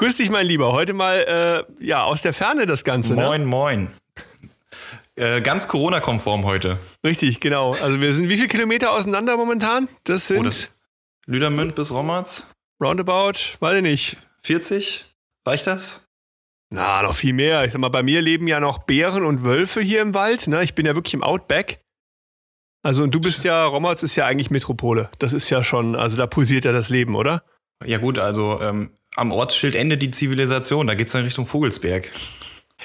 Grüß dich, mein Lieber. Heute mal äh, ja aus der Ferne das Ganze. Moin, ne? moin. Äh, ganz Corona-konform heute. Richtig, genau. Also wir sind wie viele Kilometer auseinander momentan? Das sind Oh, das- Lüdermünd bis Rommerz? roundabout, weiß ich nicht. 40? Reicht das? Na, noch viel mehr. Ich sag mal, bei mir leben ja noch Bären und Wölfe hier im Wald. Ne? Ich bin ja wirklich im Outback. Also und du bist ja, Rommerz ist ja eigentlich Metropole. Das ist ja schon, also da pulsiert ja das Leben, oder? Ja gut, also ähm, am Ortsschild endet die Zivilisation. Da geht's dann Richtung Vogelsberg.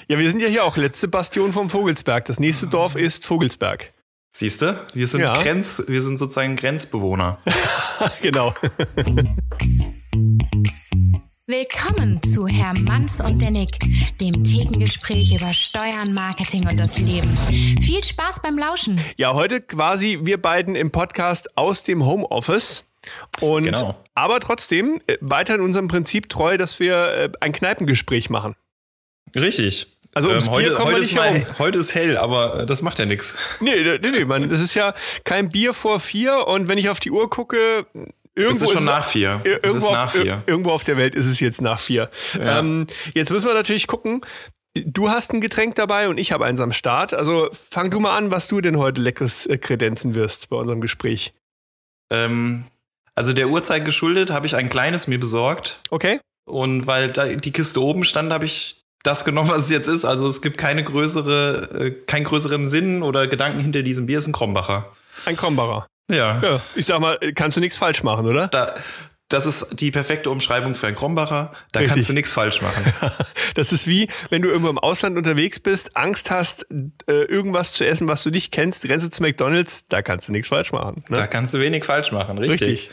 Ja, wir sind ja hier auch letzte Bastion vom Vogelsberg. Das nächste Dorf ist Vogelsberg. Siehst du? Wir sind Ja. Grenz, wir sind sozusagen Grenzbewohner. genau. Willkommen zu Herr Manns und der Nick, dem Thekengespräch über Steuern, Marketing und das Leben. Viel Spaß beim Lauschen. Ja, heute quasi wir beiden im Podcast aus dem Homeoffice. Und Genau. aber trotzdem äh, weiter in unserem Prinzip treu, dass wir äh, ein Kneipengespräch machen. Richtig. Also ums Bier heute, kommen wir heute, nicht ist mal, heute ist hell, aber äh, das macht ja nichts. Nee, nee, nee, man, das ist ja kein Bier vor vier und wenn ich auf die Uhr gucke, irgendwo Es ist schon nach vier. Ir- Es Irgendwo, ist nach auf, vier. ir- irgendwo auf der Welt ist es jetzt nach vier. Ja. Ähm, jetzt müssen wir natürlich gucken. Du hast ein Getränk dabei und ich habe eins am Start. Also fang du mal an, was du denn heute leckeres kredenzen wirst bei unserem Gespräch. Ähm, also der Uhrzeit geschuldet habe ich ein kleines mir besorgt. Okay? Und weil da die Kiste oben stand, habe ich das genommen, was es jetzt ist. Also es gibt keine größere, äh, keinen größeren Sinn oder Gedanken hinter diesem Bier. Es ist ein Krombacher. Ein Krombacher. Ja. Ja, ich sag mal, kannst du nichts falsch machen, oder? Da, das ist die perfekte Umschreibung für einen Krombacher. Da Richtig. kannst du nichts falsch machen. Das ist wie, wenn du irgendwo im Ausland unterwegs bist, Angst hast, äh, irgendwas zu essen, was du nicht kennst, rennst du zu McDonalds, da kannst du nichts falsch machen. Ne? Da kannst du wenig falsch machen, richtig. Richtig.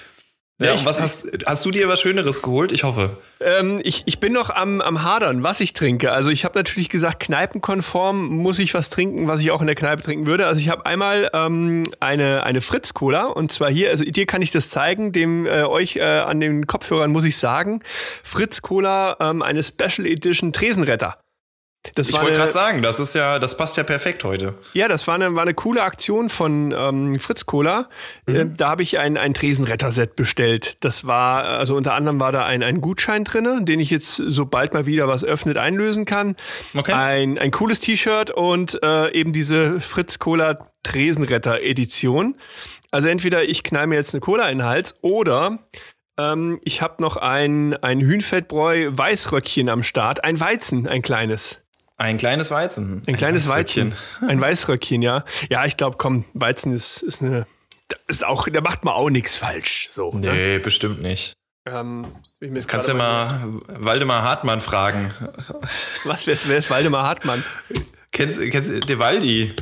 Ja, ich- was hast, hast du dir was Schöneres geholt? Ich hoffe. Ähm, ich, ich bin noch am, am Hadern, was ich trinke. Also ich habe natürlich gesagt, kneipenkonform muss ich was trinken, was ich auch in der Kneipe trinken würde. Also ich habe einmal ähm, eine, eine Fritz-Cola und zwar hier, also dir kann ich das zeigen, dem äh, euch äh, an den Kopfhörern muss ich sagen, Fritz-Cola, ähm, eine Special Edition Tresenretter. Das Ich wollte gerade sagen, das ist ja, das passt ja perfekt heute. Ja, das war eine, war eine coole Aktion von ähm, Fritz Cola. Äh, da habe ich ein, ein Tresenretter-Set bestellt. Das war, also unter anderem war da ein, ein Gutschein drinne, den ich jetzt, sobald mal wieder was öffnet, einlösen kann. Okay. Ein, ein cooles T-Shirt und äh, eben diese Fritz Cola Tresenretter-Edition. Also entweder ich knall mir jetzt eine Cola in den Hals oder ähm, ich habe noch ein, ein Hühnfettbräu Weißröckchen am Start. Ein Weizen, ein kleines. Ein kleines Weizen. Ein, kleines Weißröckchen. Weizen. Ein Weißröckchen, ja. Ja, ich glaube, komm, Weizen ist, ist eine. Ist auch, da macht man auch nichts falsch. So, ne? Nee, bestimmt nicht. ähm, Kannst gerade mal Waldemar Hartmann fragen. Was, wer, ist- wer ist Waldemar Hartmann? Kennst, kennst du De Waldi?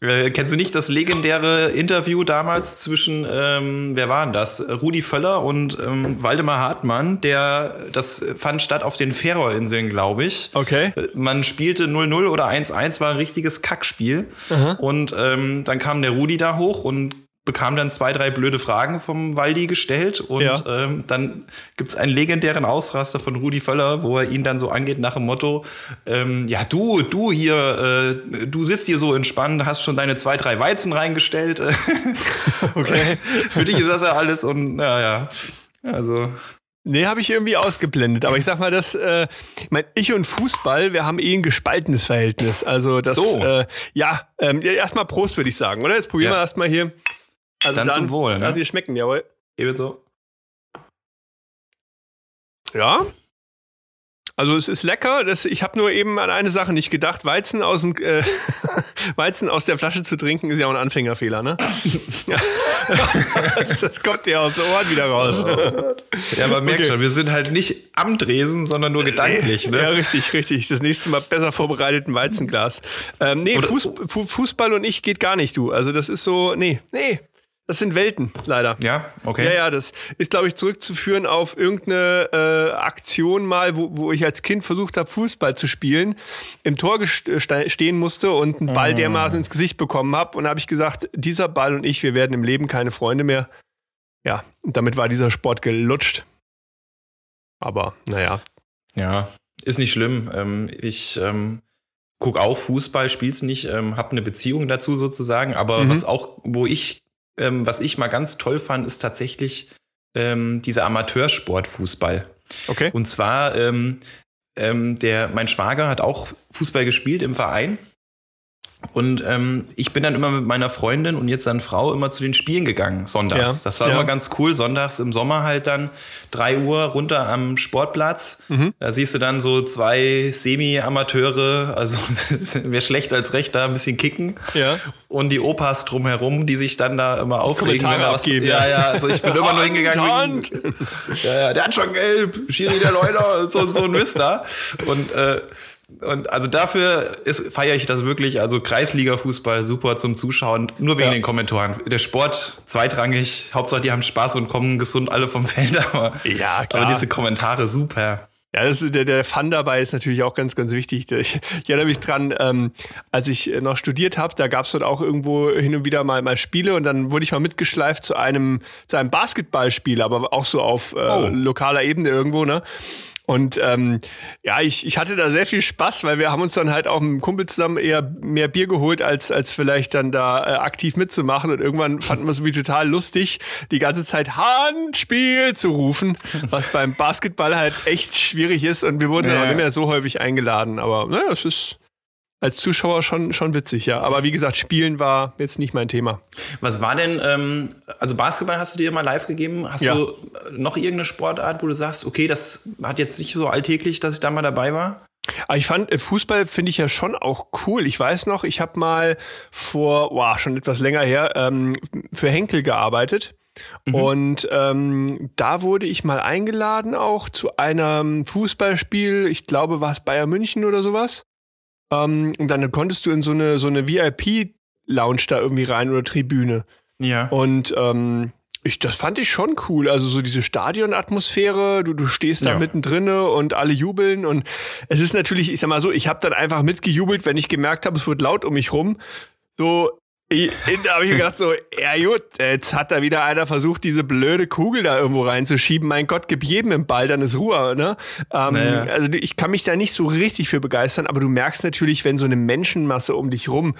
Äh, kennst du nicht das legendäre Interview damals zwischen, ähm, wer war denn das? Rudi Völler und ähm, Waldemar Hartmann, der, das fand statt auf den Färöerinseln, glaube ich. Okay. Äh, Man spielte 0-0 oder 1-1, war ein richtiges Kackspiel. Und ähm, dann kam der Rudi da hoch und bekam dann zwei, drei blöde Fragen vom Waldi gestellt. Und Ja. ähm, dann gibt's einen legendären Ausraster von Rudi Völler, wo er ihn dann so angeht nach dem Motto, ähm, ja, du, du hier, äh, du sitzt hier so entspannt, hast schon deine zwei, drei Weizen reingestellt. Okay. Für dich ist das ja alles und naja. Also, Nee, habe ich irgendwie ausgeblendet. Aber ich sag mal, das, äh, ich mein, ich und Fußball, wir haben eh ein gespaltenes Verhältnis. Also das, So. äh, ja, ähm, ja erstmal Prost, würde ich sagen, oder? Jetzt probieren Ja. wir erstmal hier. Also Dann zum Wohl, ne? Lass die schmecken, jawohl. ebenso. Ja. Also es ist lecker. Das, ich habe nur eben an eine Sache nicht gedacht. Weizen aus dem äh, Weizen aus der Flasche zu trinken ist ja auch ein Anfängerfehler, ne? ja. das, das kommt dir aus den Ohren wieder raus. Ja, man merkt Okay. schon, wir sind halt nicht am Dresen, sondern nur gedanklich, ne? Ja, richtig, richtig. Das nächste Mal besser vorbereitet ein Weizenglas. Ähm, nee, Fuß, Fu Fußball und ich geht gar nicht, du. Also das ist so, nee, nee. Das sind Welten, leider. Ja, okay. Ja, ja, das ist, glaube ich, zurückzuführen auf irgendeine äh, Aktion mal, wo, wo ich als Kind versucht habe, Fußball zu spielen, im Tor äh, ste- stehen musste und einen Ball dermaßen ins Gesicht bekommen habe. Und da habe ich gesagt, dieser Ball und ich, wir werden im Leben keine Freunde mehr. Ja, und damit war dieser Sport gelutscht. Aber, naja. Ja, ist nicht schlimm. Ähm, ich ähm, guck auch Fußball, spiel's nicht, ähm, habe eine Beziehung dazu sozusagen. Aber Mhm. was auch, wo ich, ähm, was ich mal ganz toll fand, ist tatsächlich ähm, dieser Amateursport Fußball. Okay. Und zwar, ähm, ähm, der, mein Schwager hat auch Fußball gespielt im Verein. Und ähm, ich bin dann immer mit meiner Freundin und jetzt dann Frau immer zu den Spielen gegangen, sonntags. Ja, das war ja. immer ganz cool. Sonntags im Sommer halt dann drei Uhr runter am Sportplatz. Mhm. Da siehst du dann so zwei Semi-Amateure, also wer schlecht als recht da ein bisschen kicken. Ja. Und die Opas drumherum, die sich dann da immer aufregen. Kommentare wenn was- abgeben, ja, ja. also ich bin immer nur hingegangen. Wegen- ja, ja, der hat schon gelb, Schiri der Leuter, so, so ein Mist da. Und, äh, und also dafür feiere ich das wirklich. Also Kreisliga-Fußball super zum Zuschauen, nur wegen Ja. den Kommentaren. Der Sport zweitrangig, Hauptsache die haben Spaß und kommen gesund alle vom Feld. Aber, Ja, klar. aber diese Kommentare super. Ja, das, der, der Fun dabei ist natürlich auch ganz, ganz wichtig. Ich, ich erinnere mich dran, ähm, als ich noch studiert habe, da gab es dort auch irgendwo hin und wieder mal, mal Spiele und dann wurde ich mal mitgeschleift zu einem, zu einem Basketballspiel, aber auch so auf äh, Oh. lokaler Ebene irgendwo, ne? Und ähm, ja, ich, ich hatte da sehr viel Spaß, weil wir haben uns dann halt auch mit einem Kumpel zusammen eher mehr Bier geholt, als, als vielleicht dann da äh, aktiv mitzumachen. Und irgendwann fanden wir es irgendwie total lustig, die ganze Zeit Handspiel zu rufen, was beim Basketball halt echt schwierig ist. Und wir wurden dann Ja. auch nicht mehr so häufig eingeladen. Aber naja, es ist als Zuschauer schon, schon witzig, ja. Aber wie gesagt, Spielen war jetzt nicht mein Thema. Was war denn, ähm, also Basketball hast du dir mal live gegeben? Hast Ja. du noch irgendeine Sportart, wo du sagst, okay, das hat jetzt nicht so alltäglich, dass ich da mal dabei war? Aber ich fand, äh, Fußball finde ich ja schon auch cool. Ich weiß noch, ich habe mal vor, wow, schon etwas länger her, ähm, für Henkel gearbeitet. Und ähm, da wurde ich mal eingeladen auch zu einem Fußballspiel. Ich glaube, war es Bayern München oder sowas. Ähm, und dann konntest du in so eine, so eine VIP-Lounge da irgendwie rein oder Tribüne. Ja. Und ähm, ich, das fand ich schon cool. Also so diese Stadionatmosphäre, du, du stehst da Ja. mittendrin und alle jubeln. Und es ist natürlich, ich sag mal so, ich habe dann einfach mitgejubelt, wenn ich gemerkt habe, es wird laut um mich rum. So, ich- da habe ich mir gedacht, so, ja gut, jetzt hat da wieder einer versucht, diese blöde Kugel da irgendwo reinzuschieben. Mein Gott, gib jedem im Ball, dann ist Ruhe, ne? Ähm, Naja. Also ich kann mich da nicht so richtig für begeistern, aber du merkst natürlich, wenn so eine Menschenmasse um dich rum,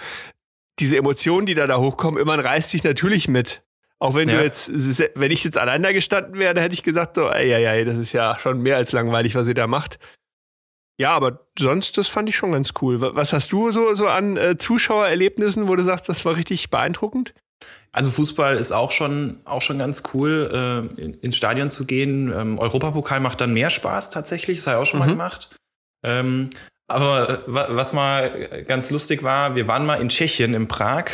diese Emotionen, die da da hochkommen, irgendwann reißt dich natürlich mit. Auch wenn du Ja. jetzt, wenn ich jetzt allein da gestanden wäre, dann hätte ich gesagt, so, ey, ey, ey, das ist ja schon mehr als langweilig, was ihr da macht. Ja, aber sonst, das fand ich schon ganz cool. Wa- Was hast du so, so an äh, Zuschauererlebnissen, wo du sagst, das war richtig beeindruckend? Also Fußball ist auch schon, auch schon ganz cool, äh, in, ins Stadion zu gehen. Ähm, Europapokal macht dann mehr Spaß tatsächlich, das habe ich auch schon mal gemacht. Ähm, aber äh, wa- was mal ganz lustig war, wir waren mal in Tschechien, in Prag.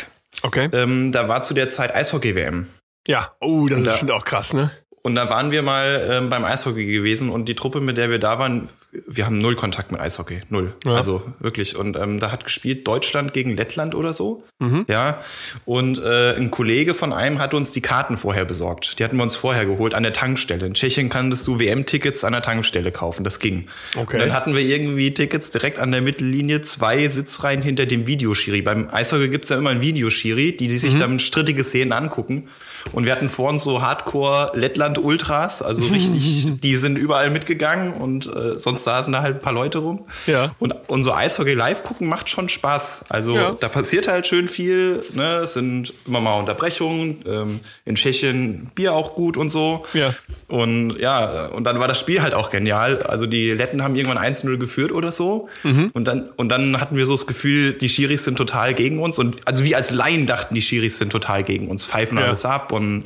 Okay. Ähm, da war zu der Zeit Eishockey-WM. Ja, oh, das Und ist da- bestimmt auch krass, ne? Und da waren wir mal ähm, beim Eishockey gewesen und die Truppe, mit der wir da waren, wir haben null Kontakt mit Eishockey. Null. Ja. Also wirklich. Und ähm, da hat gespielt Deutschland gegen Lettland oder so. Mhm. Ja. Und äh, ein Kollege von einem hat uns die Karten vorher besorgt. Die hatten wir uns vorher geholt an der Tankstelle. In Tschechien kannst du WM-Tickets an der Tankstelle kaufen. Das ging. Okay. Und dann hatten wir irgendwie Tickets direkt an der Mittellinie, zwei Sitzreihen hinter dem Videoschiri. Beim Eishockey gibt's ja immer ein Videoschiri, die, die Mhm. sich dann strittige Szenen angucken. Und wir hatten vor uns so Hardcore-Lettland-Ultras, also richtig, die sind überall mitgegangen und äh, sonst saßen da halt ein paar Leute rum. Ja. Und, und so Eishockey live gucken macht schon Spaß. Also Ja. da passiert halt schön viel. Ne? Es sind immer mal Unterbrechungen. Ähm, in Tschechien Bier auch gut und so. Ja. Und ja, und dann war das Spiel halt auch genial. Also die Letten haben irgendwann 1-0 geführt oder so. Mhm. Und, dann, und dann hatten wir so das Gefühl, die Schiris sind total gegen uns. Und also wir als Laien dachten, die Schiris sind total gegen uns, pfeifen Ja. alles ab. Und,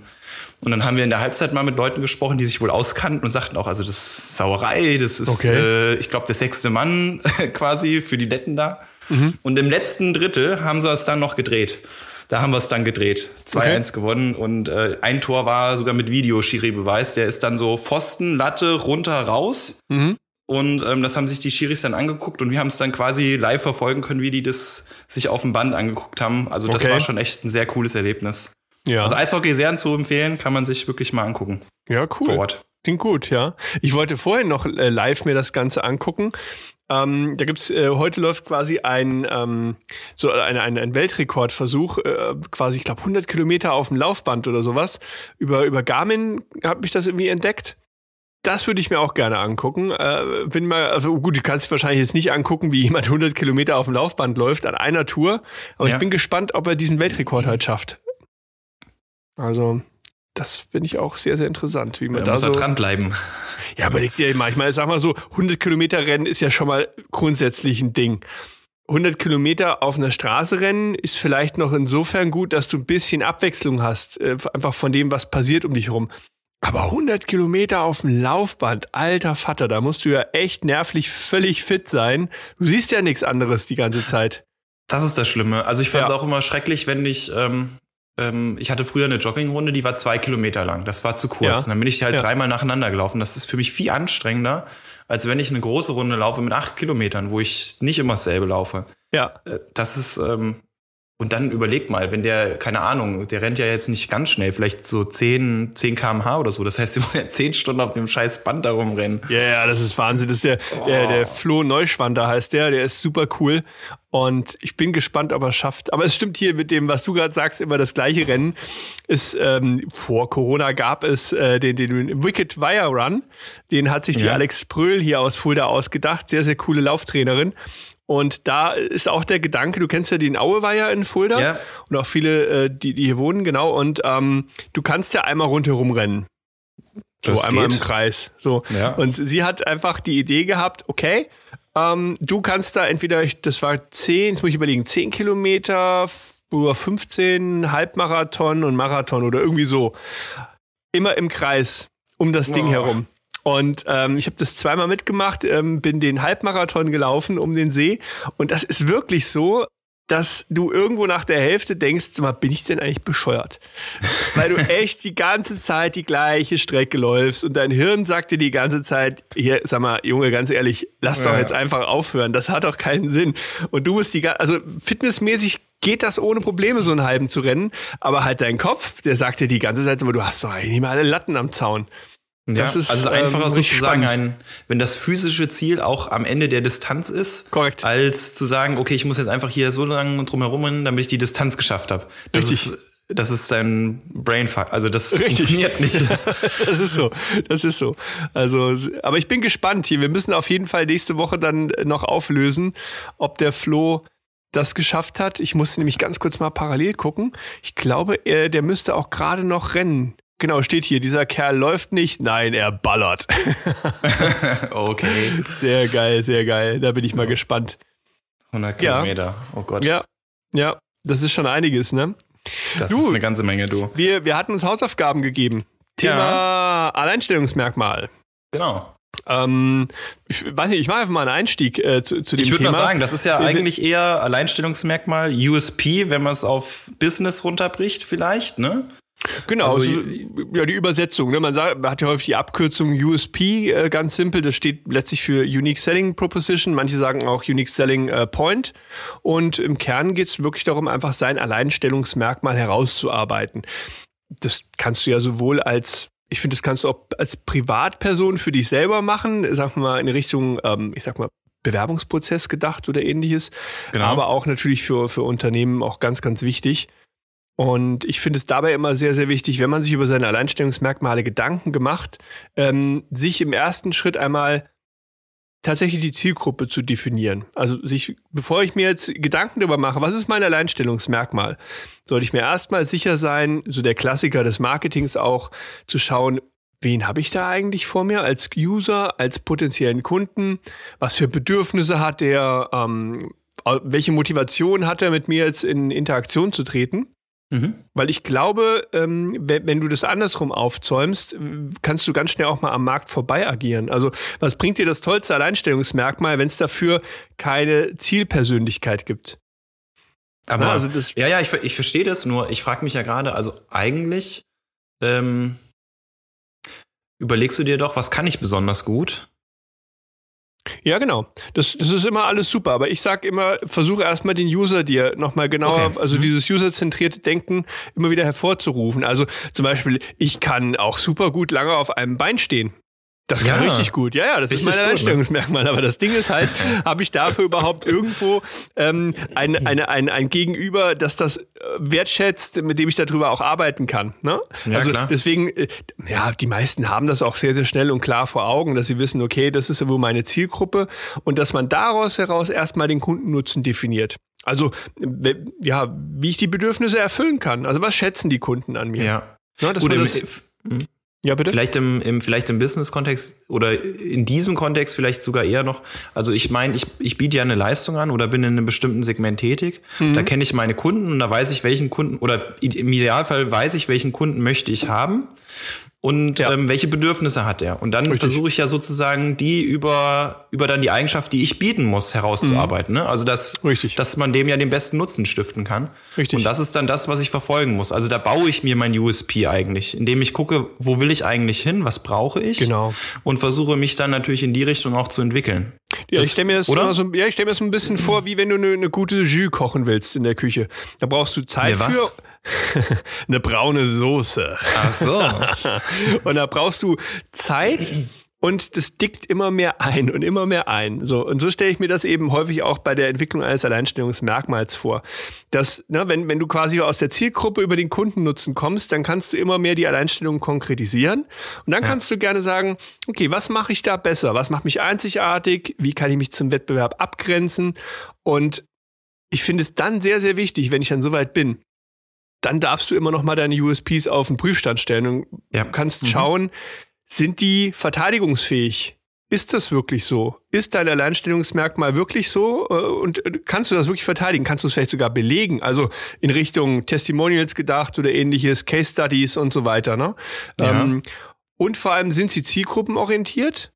und dann haben wir in der Halbzeit mal mit Leuten gesprochen, die sich wohl auskannten und sagten auch, also das ist Sauerei, das ist, Okay. äh, ich glaube, der sechste Mann quasi für die Letten da. Mhm. Und im letzten Drittel haben sie es dann noch gedreht. Da haben wir es dann gedreht. 2-1 gewonnen und äh, ein Tor war sogar mit Videoschiri-Beweis. Der ist dann so Pfosten, Latte, runter, raus. Mhm. Und ähm, das haben sich die Schiris dann angeguckt und wir haben es dann quasi live verfolgen können, wie die das sich auf dem Band angeguckt haben. Also das Okay. war schon echt ein sehr cooles Erlebnis. Ja. Also Eishockey sehr zu empfehlen, kann man sich wirklich mal angucken ja, cool. vor Ort. Klingt gut, ja. Ich wollte vorhin noch äh, live mir das Ganze angucken. Ähm, da gibt's äh, heute läuft quasi ein ähm, so ein, ein, ein Weltrekordversuch, äh, quasi ich glaube 100 Kilometer auf dem Laufband oder sowas. Über über Garmin habe ich das irgendwie entdeckt. Das würde ich mir auch gerne angucken. Äh, bin mal, also gut, du kannst wahrscheinlich jetzt nicht angucken, wie jemand 100 Kilometer auf dem Laufband läuft an einer Tour. Aber Ja. ich bin gespannt, ob er diesen Weltrekord halt schafft. Also das finde ich auch sehr, sehr interessant, wie man Da da muss so. dranbleiben. Ja, überleg dir mal, ich meine, sag mal so, 100 Kilometer Rennen ist ja schon mal grundsätzlich ein Ding. 100 Kilometer auf einer Straße rennen ist vielleicht noch insofern gut, dass du ein bisschen Abwechslung hast, äh, einfach von dem, was passiert um dich rum. Aber 100 Kilometer auf dem Laufband, alter Vater, da musst du ja echt nervlich völlig fit sein. Du siehst ja nichts anderes die ganze Zeit. Das ist das Schlimme. Also ich fand es Ja. auch immer schrecklich, wenn ich, ähm, ähm, ich hatte früher eine Joggingrunde, die war zwei Kilometer lang. Das war zu kurz. Ja. Und dann bin ich halt Ja. dreimal nacheinander gelaufen. Das ist für mich viel anstrengender, als wenn ich eine große Runde laufe mit acht Kilometern, wo ich nicht immer dasselbe laufe. Ja, Äh, Das ist, ähm, und dann überleg mal, wenn der, keine Ahnung, der rennt ja jetzt nicht ganz schnell, vielleicht so 10, 10 kmh oder so. Das heißt, du musst ja 10 Stunden auf dem scheiß Band da rumrennen. Ja, ja, das ist Wahnsinn. Das ist der, der, der Flo Neuschwander heißt der, der ist super cool. Und ich bin gespannt, ob er es schafft. Aber es stimmt hier mit dem, was du gerade sagst, immer das gleiche Rennen. Ist, ähm, vor Corona gab es äh, den, den Wicked Wire Run. Den hat sich die Ja. Alex Pröhl hier aus Fulda ausgedacht. Sehr, sehr coole Lauftrainerin. Und da ist auch der Gedanke, du kennst ja den Aueweiher in Fulda Ja. und auch viele, äh, die, die hier wohnen, genau. Und ähm, du kannst ja einmal rundherum rennen. So Das einmal geht. im Kreis. So. Ja. Und sie hat einfach die Idee gehabt, okay, ähm, du kannst da entweder, das war 10, jetzt muss ich überlegen, 10 Kilometer f- oder 15 Halbmarathon und Marathon oder irgendwie so. Immer im Kreis um das Ding Oh. herum. Und ähm, ich habe das zweimal mitgemacht, ähm, bin den Halbmarathon gelaufen um den See. Und das ist wirklich so, dass du irgendwo nach der Hälfte denkst, mal, bin ich denn eigentlich bescheuert? Weil du echt die ganze Zeit die gleiche Strecke läufst und dein Hirn sagt dir die ganze Zeit, hier, sag mal, Junge, ganz ehrlich, lass doch Ja. jetzt einfach aufhören, das hat doch keinen Sinn. Und du musst die, ga- also fitnessmäßig geht das ohne Probleme, so einen halben zu rennen, aber halt dein Kopf, der sagt dir die ganze Zeit, mal, du hast doch eigentlich mal alle Latten am Zaun. Ja, Das ist, also einfacher ähm, sozusagen ein, wenn das physische Ziel auch am Ende der Distanz ist, Korrekt. als zu sagen, okay, ich muss jetzt einfach hier so lange drumherum rennen, damit ich die Distanz geschafft habe. Das Richtig. ist das ist dein Brainfuck. Also das Richtig. funktioniert nicht. das ist so. Das ist so. Also, aber ich bin gespannt hier. Wir müssen auf jeden Fall nächste Woche dann noch auflösen, ob der Flo das geschafft hat. Ich musste nämlich ganz kurz mal parallel gucken. Ich glaube, er, der müsste auch gerade noch rennen. Genau, steht hier, dieser Kerl läuft nicht, nein, er ballert. okay. sehr geil, sehr geil. Da bin ich mal gespannt. 100 Ja. Kilometer. Oh Gott. Ja, ja, das ist schon einiges, ne? Das Du. ist eine ganze Menge, du. Wir, wir hatten uns Hausaufgaben gegeben. Thema Alleinstellungsmerkmal. Genau. Ähm, ich weiß nicht, ich mache einfach mal einen Einstieg äh, zu, zu dem Ich würde Thema. mal sagen, das ist ja eigentlich eher Alleinstellungsmerkmal, USP, wenn man es auf Business runterbricht, vielleicht, ne? Genau, Also, so, ja, die Übersetzung. Ne? Man, sagt, man hat ja häufig die Abkürzung USP, äh, ganz simpel. Das steht letztlich für Unique Selling Proposition. Manche sagen auch Unique Selling äh, Point. Und im Kern geht es wirklich darum, einfach sein Alleinstellungsmerkmal herauszuarbeiten. Das kannst du ja sowohl als ich finde, das kannst du auch als Privatperson für dich selber machen, sag mal in Richtung, ähm, ich sag mal, Bewerbungsprozess gedacht oder ähnliches. Genau. Aber auch natürlich für, für Unternehmen auch ganz, ganz wichtig. Und ich finde es dabei immer sehr, sehr wichtig, wenn man sich über seine Alleinstellungsmerkmale Gedanken gemacht, ähm, sich im ersten Schritt einmal tatsächlich die Zielgruppe zu definieren. Also sich, bevor ich mir jetzt Gedanken darüber mache, was ist mein Alleinstellungsmerkmal, sollte ich mir erstmal sicher sein, so der Klassiker des Marketings auch, zu schauen, wen habe ich da eigentlich vor mir als User, als potenziellen Kunden, was für Bedürfnisse hat der, ähm, welche Motivation hat er mit mir jetzt in Interaktion zu treten. Mhm. Weil ich glaube, ähm, wenn, du das andersrum aufzäumst, kannst du ganz schnell auch mal am Markt vorbei agieren. Also was bringt dir das tollste Alleinstellungsmerkmal, wenn es dafür keine Zielpersönlichkeit gibt? Aber Ja, also das- ja, ja, ich, ich verstehe das, nur ich frage mich ja gerade, also eigentlich ähm, überlegst du dir doch, was kann ich besonders gut? Ja, genau. Das, das ist immer alles super. Aber ich sag immer, versuche erstmal den User dir nochmal genauer, Okay. also Mhm. dieses userzentrierte Denken immer wieder hervorzurufen. Also zum Beispiel, ich kann auch super gut lange auf einem Bein stehen. Das kann Ja. richtig gut. Ja, ja, das ist Richtig mein gut, ne? Aber das Ding ist halt, habe ich dafür überhaupt irgendwo ähm, ein, eine, ein, ein Gegenüber, das das wertschätzt, mit dem ich darüber auch arbeiten kann. Ne? Ja, also klar. deswegen, äh, ja, die meisten haben das auch sehr, sehr schnell und klar vor Augen, dass sie wissen, okay, das ist ja wohl meine Zielgruppe und dass man daraus heraus erstmal den Kundennutzen definiert. Also, ja, wie ich die Bedürfnisse erfüllen kann. Also, was schätzen die Kunden an mir? Ja. Ja, dass Gut, man das, hm? Ja, bitte? Vielleicht im, im, vielleicht im Business-Kontext oder in diesem Kontext vielleicht sogar eher noch. Also ich meine, ich, ich biete ja eine Leistung an oder bin in einem bestimmten Segment tätig. Da kenne ich meine Kunden und da weiß ich, welchen Kunden oder im Idealfall weiß ich, welchen Kunden möchte ich haben und Ja. ähm, welche Bedürfnisse hat er. Und dann versuche ich ja sozusagen die über, über dann die Eigenschaft, die ich bieten muss, herauszuarbeiten. Ne? Also dass, Richtig. dass man dem ja den besten Nutzen stiften kann. Richtig. Und das ist dann das, was ich verfolgen muss. Also da baue ich mir mein USP eigentlich, indem ich gucke, wo will ich eigentlich hin, was brauche ich Genau. und versuche mich dann natürlich in die Richtung auch zu entwickeln. Ja, Das- ich stelle mir das so, ja, ich stelle mir das ein bisschen vor, wie wenn du eine, eine gute Jus kochen willst in der Küche. Da brauchst du Zeit für eine braune Soße. Ach so. Und da brauchst du Zeit und das dickt immer mehr ein und immer mehr ein. So und so stelle ich mir das eben häufig auch bei der Entwicklung eines Alleinstellungsmerkmals vor, dass ne, wenn wenn du quasi aus der Zielgruppe über den Kundennutzen kommst, dann kannst du immer mehr die Alleinstellung konkretisieren und dann kannst du gerne sagen, okay, was mache ich da besser? Was macht mich einzigartig? Wie kann ich mich zum Wettbewerb abgrenzen? Und ich finde es dann sehr sehr wichtig, wenn ich dann soweit bin, dann darfst du immer noch mal deine USPs auf den Prüfstand stellen und Ja. Kannst Mhm. schauen, sind die verteidigungsfähig? Ist das wirklich so? Ist dein Alleinstellungsmerkmal wirklich so? Äh, Und äh, kannst du das wirklich verteidigen? Kannst du es vielleicht sogar belegen? Also in Richtung Testimonials gedacht oder ähnliches, Case Studies und so weiter. Ne? Ja. Ähm, und vor allem sind sie zielgruppenorientiert?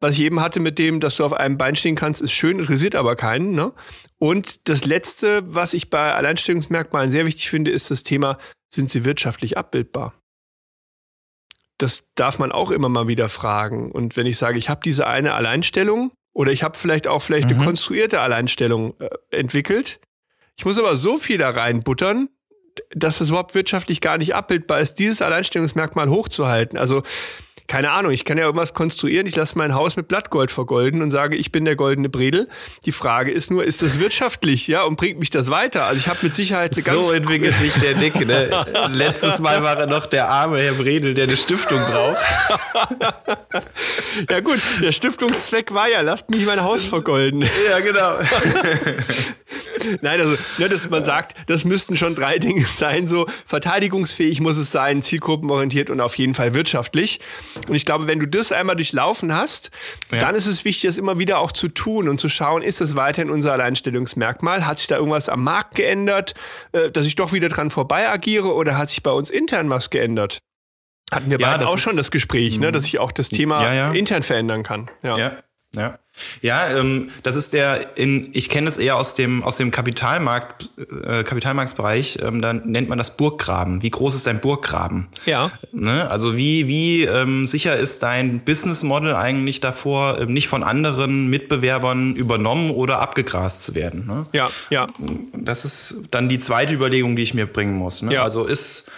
Was ich eben hatte mit dem, dass du auf einem Bein stehen kannst, ist schön, interessiert aber keinen. Ne? Und das Letzte, was ich bei Alleinstellungsmerkmalen sehr wichtig finde, ist das Thema, sind sie wirtschaftlich abbildbar? Das darf man auch immer mal wieder fragen. Und wenn ich sage, ich habe diese eine Alleinstellung oder ich habe vielleicht auch vielleicht eine Mhm. konstruierte Alleinstellung äh, entwickelt, ich muss aber so viel da reinbuttern, dass es überhaupt wirtschaftlich gar nicht abbildbar ist, dieses Alleinstellungsmerkmal hochzuhalten. Also keine Ahnung, ich kann ja irgendwas konstruieren, ich lasse mein Haus mit Blattgold vergolden und sage, ich bin der goldene Bredel. Die Frage ist nur, ist das wirtschaftlich, ja, und bringt mich das weiter? Also ich habe mit Sicherheit eine ganz So entwickelt sich der Nick. Ne? Letztes Mal war er noch der arme Herr Bredel, der eine Stiftung braucht. Ja gut, der Stiftungszweck war ja, lasst mich mein Haus vergolden. Ja, genau. Nein, also, ne, dass man sagt, das müssten schon drei Dinge sein. So verteidigungsfähig muss es sein, zielgruppenorientiert und auf jeden Fall wirtschaftlich. Und ich glaube, wenn du das einmal durchlaufen hast, Ja. dann ist es wichtig, das immer wieder auch zu tun und zu schauen, ist das weiterhin unser Alleinstellungsmerkmal? Hat sich da irgendwas am Markt geändert, äh, dass ich doch wieder dran vorbei agiere oder hat sich bei uns intern was geändert? Hatten wir Ja, beide auch schon das Gespräch, ne, dass ich auch das Thema Ja, ja. intern verändern kann. Ja. Ja, ja. Ähm, das ist der in, ich kenne es eher aus dem aus dem Kapitalmarkt äh, Kapitalmarktbereich. Ähm, da nennt man das Burggraben. Wie groß ist dein Burggraben? ja. Ne? Also wie wie ähm, sicher ist dein Business Model eigentlich davor, ähm, nicht von anderen Mitbewerbern übernommen oder abgegrast zu werden? Ne? Ja, ja, Das ist dann die zweite Überlegung, die ich mir bringen muss. Ne? Ja. Also ist,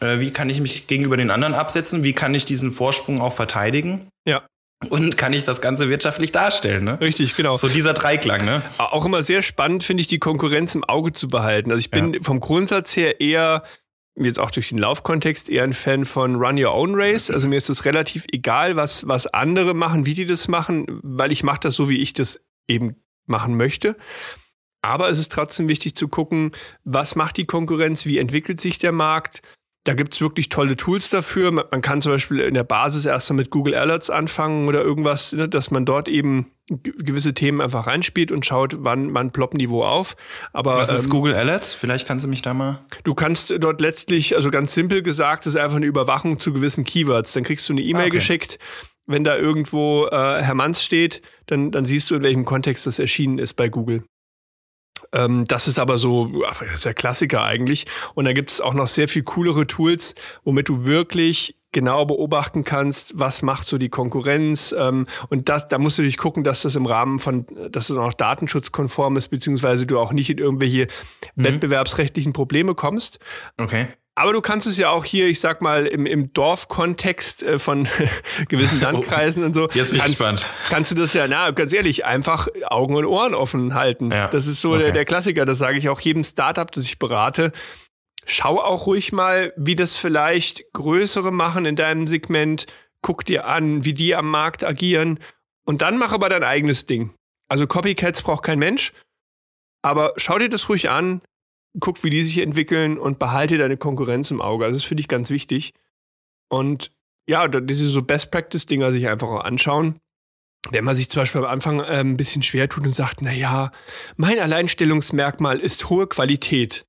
äh, wie kann ich mich gegenüber den anderen absetzen? Wie kann ich diesen Vorsprung auch verteidigen? ja. Und kann ich das Ganze wirtschaftlich darstellen? Ne? Richtig, genau. So dieser Dreiklang, ne? Auch immer sehr spannend finde ich, die Konkurrenz im Auge zu behalten. Also ich bin vom Grundsatz her eher, jetzt auch durch den Laufkontext, eher ein Fan von Run Your Own Race. Also mir ist es relativ egal, was, was andere machen, wie die das machen, weil ich mache das so, wie ich das eben machen möchte. Aber es ist trotzdem wichtig zu gucken, was macht die Konkurrenz, wie entwickelt sich der Markt. Da gibt's wirklich tolle Tools dafür. Man kann zum Beispiel in der Basis erst mal mit Google Alerts anfangen oder irgendwas, ne, dass man dort eben ge- gewisse Themen einfach reinspielt und schaut, wann, wann ploppen die wo auf. Aber Was ist ähm, Google Alerts? Vielleicht kannst du mich da mal. du kannst dort letztlich, also ganz simpel gesagt, das ist einfach eine Überwachung zu gewissen Keywords. Dann kriegst du eine E-Mail Ah, okay. geschickt. Wenn da irgendwo äh, Herr Manns steht, dann, dann siehst du, in welchem Kontext das erschienen ist bei Google. Ähm, das ist aber so das ist der Klassiker eigentlich. Und da gibt es auch noch sehr viel coolere Tools, womit du wirklich genau beobachten kannst, was macht so die Konkurrenz. Ähm, und das, da musst du natürlich gucken, dass das im Rahmen von, dass es auch datenschutzkonform ist, beziehungsweise du auch nicht in irgendwelche wettbewerbsrechtlichen Probleme kommst. Okay. Aber du kannst es ja auch hier, ich sag mal, im, im Dorfkontext äh, von gewissen Landkreisen und so. Jetzt bin ich kann- gespannt. Kannst du das ja, na, ganz ehrlich, einfach Augen und Ohren offen halten. Ja, Das ist so okay. der, der Klassiker. Das sage ich auch jedem Startup, das ich berate. Schau auch ruhig mal, wie das vielleicht größere machen in deinem Segment. Guck dir an, wie die am Markt agieren. Und dann mach aber dein eigenes Ding. Also Copycats braucht kein Mensch. Aber schau dir das ruhig an. Guck, wie die sich entwickeln und behalte deine Konkurrenz im Auge. Also das finde ich ganz wichtig. Und ja, diese so Best-Practice-Dinger sich einfach auch anschauen. Wenn man sich zum Beispiel am Anfang äh, ein bisschen schwer tut und sagt, na ja, mein Alleinstellungsmerkmal ist hohe Qualität.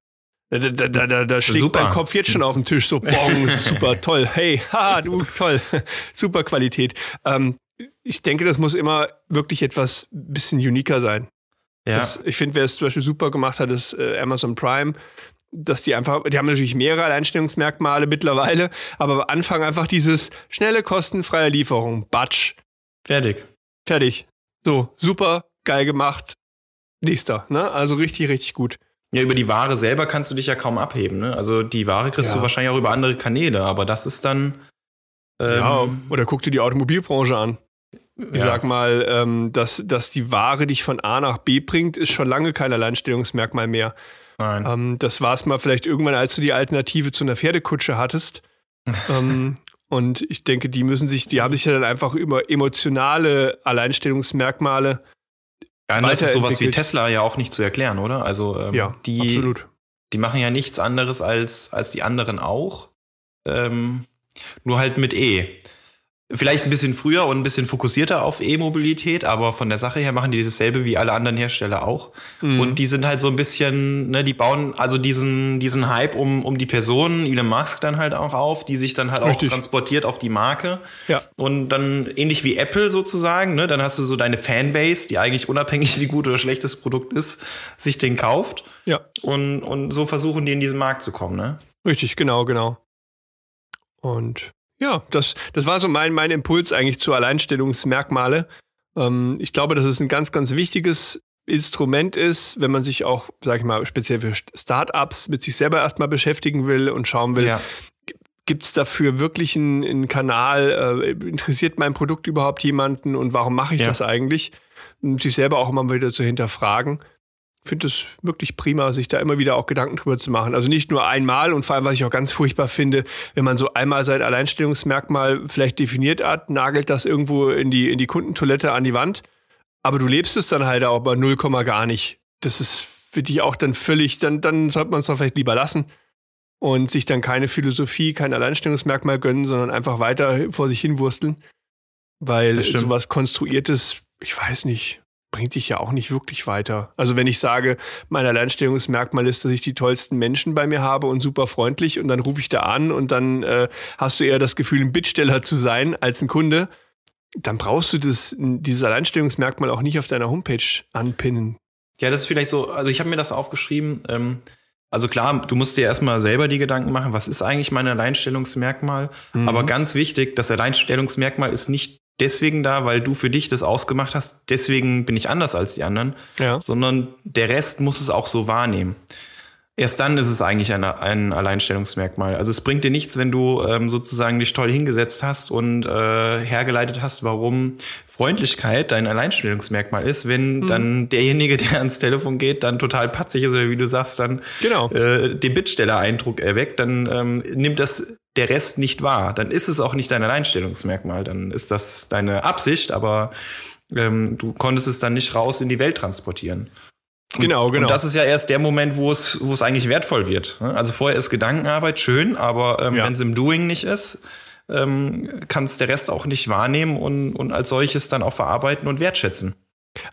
Da, da, da, da, da schlägt super. mein Kopf jetzt schon auf den Tisch, so bong, super toll. Hey, haha, du toll, super Qualität. Ähm, ich denke, das muss immer wirklich etwas bisschen uniker sein. Ja. Das, ich finde, wer es zum Beispiel super gemacht hat, ist äh, Amazon Prime dass die einfach, die haben natürlich mehrere Alleinstellungsmerkmale mittlerweile, aber am Anfang einfach dieses schnelle, kostenfreie Lieferung, Batsch. Fertig. Fertig. So, super, geil gemacht. Nächster, ne? Also richtig, richtig gut. Ja, über die Ware selber kannst du dich ja kaum abheben, ne? Also die Ware kriegst ja. du wahrscheinlich auch über andere Kanäle, aber das ist dann. Ähm, ja, oder guck dir die Automobilbranche an. Ich ja. sag mal, ähm, dass, dass die Ware dich von A nach B bringt, ist schon lange kein Alleinstellungsmerkmal mehr. Nein. Ähm, das war es mal vielleicht irgendwann, als du die Alternative zu einer Pferdekutsche hattest. ähm, und ich denke, die müssen sich, die haben sich ja dann einfach über emotionale Alleinstellungsmerkmale. Ja, das ist sowas wie Tesla ja auch nicht zu erklären, oder? Also ähm, ja, die, absolut. die machen ja nichts anderes als, als die anderen auch. Ähm, nur halt mit E. Vielleicht ein bisschen früher und ein bisschen fokussierter auf E-Mobilität, aber von der Sache her machen die dasselbe wie alle anderen Hersteller auch. Mhm. Und die sind halt so ein bisschen, ne, die bauen also diesen, diesen Hype um, um die Person, Elon Musk dann halt auch auf, die sich dann halt Richtig. auch transportiert auf die Marke. Ja. Und dann ähnlich wie Apple sozusagen, ne, dann hast du so deine Fanbase, die eigentlich unabhängig wie gut oder schlechtes Produkt ist, sich den kauft. Ja. Und, und so versuchen die in diesen Markt zu kommen, ne? Richtig, genau, genau. Und ja, das, das war so mein, mein Impuls eigentlich zu Alleinstellungsmerkmale. Ähm, ich glaube, dass es ein ganz, ganz wichtiges Instrument ist, wenn man sich auch, sag ich mal, speziell für Startups mit sich selber erstmal beschäftigen will und schauen will, ja. gibt es dafür wirklich einen, einen Kanal, äh, interessiert mein Produkt überhaupt jemanden und warum mache ich ja. das eigentlich? Und sich selber auch immer wieder zu hinterfragen finde es wirklich prima, sich da immer wieder auch Gedanken drüber zu machen. Also nicht nur einmal und vor allem, was ich auch ganz furchtbar finde, wenn man so einmal sein Alleinstellungsmerkmal vielleicht definiert hat, nagelt das irgendwo in die, in die Kundentoilette an die Wand, aber du lebst es dann halt auch bei 0, gar nicht. Das ist für dich auch dann völlig, dann, dann sollte man es doch vielleicht lieber lassen und sich dann keine Philosophie, kein Alleinstellungsmerkmal gönnen, sondern einfach weiter vor sich hinwursteln. Weil sowas Konstruiertes, ich weiß nicht, bringt dich ja auch nicht wirklich weiter. Also wenn ich sage, mein Alleinstellungsmerkmal ist, dass ich die tollsten Menschen bei mir habe und super freundlich und dann rufe ich da an und dann äh, hast du eher das Gefühl, ein Bittsteller zu sein als ein Kunde, dann brauchst du das, dieses Alleinstellungsmerkmal auch nicht auf deiner Homepage anpinnen. Ja, das ist vielleicht so, also ich habe mir das aufgeschrieben, ähm, also klar, du musst dir erstmal selber die Gedanken machen, was ist eigentlich mein Alleinstellungsmerkmal? Mhm. Aber ganz wichtig, das Alleinstellungsmerkmal ist nicht deswegen da, weil du für dich das ausgemacht hast, deswegen bin ich anders als die anderen, ja. sondern der Rest muss es auch so wahrnehmen. Erst dann ist es eigentlich ein, ein Alleinstellungsmerkmal. Also es bringt dir nichts, wenn du ähm, sozusagen dich toll hingesetzt hast und äh, hergeleitet hast, warum Freundlichkeit dein Alleinstellungsmerkmal ist, wenn mhm. dann derjenige, der ans Telefon geht, dann total patzig ist oder wie du sagst, dann genau. äh, den Bittsteller-Eindruck erweckt, dann ähm, nimmt das der Rest nicht wahr. Dann ist es auch nicht dein Alleinstellungsmerkmal. Dann ist das deine Absicht, aber ähm, du konntest es dann nicht raus in die Welt transportieren. Genau, genau. Und das ist ja erst der Moment, wo es, wo es eigentlich wertvoll wird. Ne? Also vorher ist Gedankenarbeit schön, aber ähm, ja. wenn es im Doing nicht ist, ähm, kann es der Rest auch nicht wahrnehmen und, und als solches dann auch verarbeiten und wertschätzen.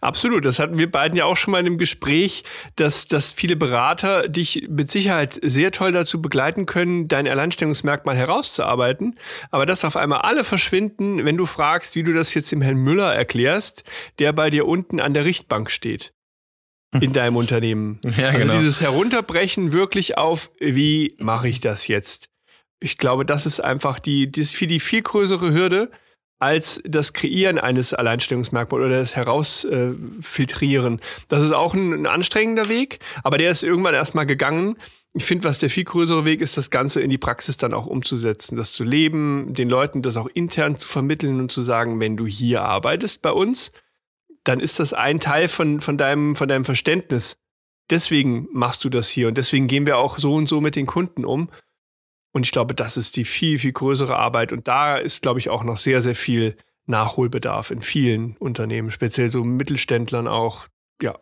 Absolut, das hatten wir beiden ja auch schon mal in einem Gespräch, dass, dass viele Berater dich mit Sicherheit sehr toll dazu begleiten können, dein Alleinstellungsmerkmal herauszuarbeiten, aber dass auf einmal alle verschwinden, wenn du fragst, wie du das jetzt dem Herrn Müller erklärst, der bei dir unten an der Richtbank steht in deinem Unternehmen. Ja, also genau. dieses Herunterbrechen wirklich auf, wie mache ich das jetzt? Ich glaube, das ist einfach die, das ist für die viel größere Hürde als das Kreieren eines Alleinstellungsmerkmals oder das Herausfiltrieren. Das ist auch ein, ein, anstrengender Weg, aber der ist irgendwann erstmal gegangen. Ich finde, was der viel größere Weg ist, das Ganze in die Praxis dann auch umzusetzen, das zu leben, den Leuten das auch intern zu vermitteln und zu sagen, wenn du hier arbeitest bei uns, dann ist das ein Teil von, von, deinem, von deinem Verständnis. Deswegen machst du das hier und deswegen gehen wir auch so und so mit den Kunden um. Und ich glaube, das ist die viel, viel größere Arbeit. Und da ist, glaube ich, auch noch sehr, sehr viel Nachholbedarf in vielen Unternehmen, speziell so Mittelständlern auch. Ja.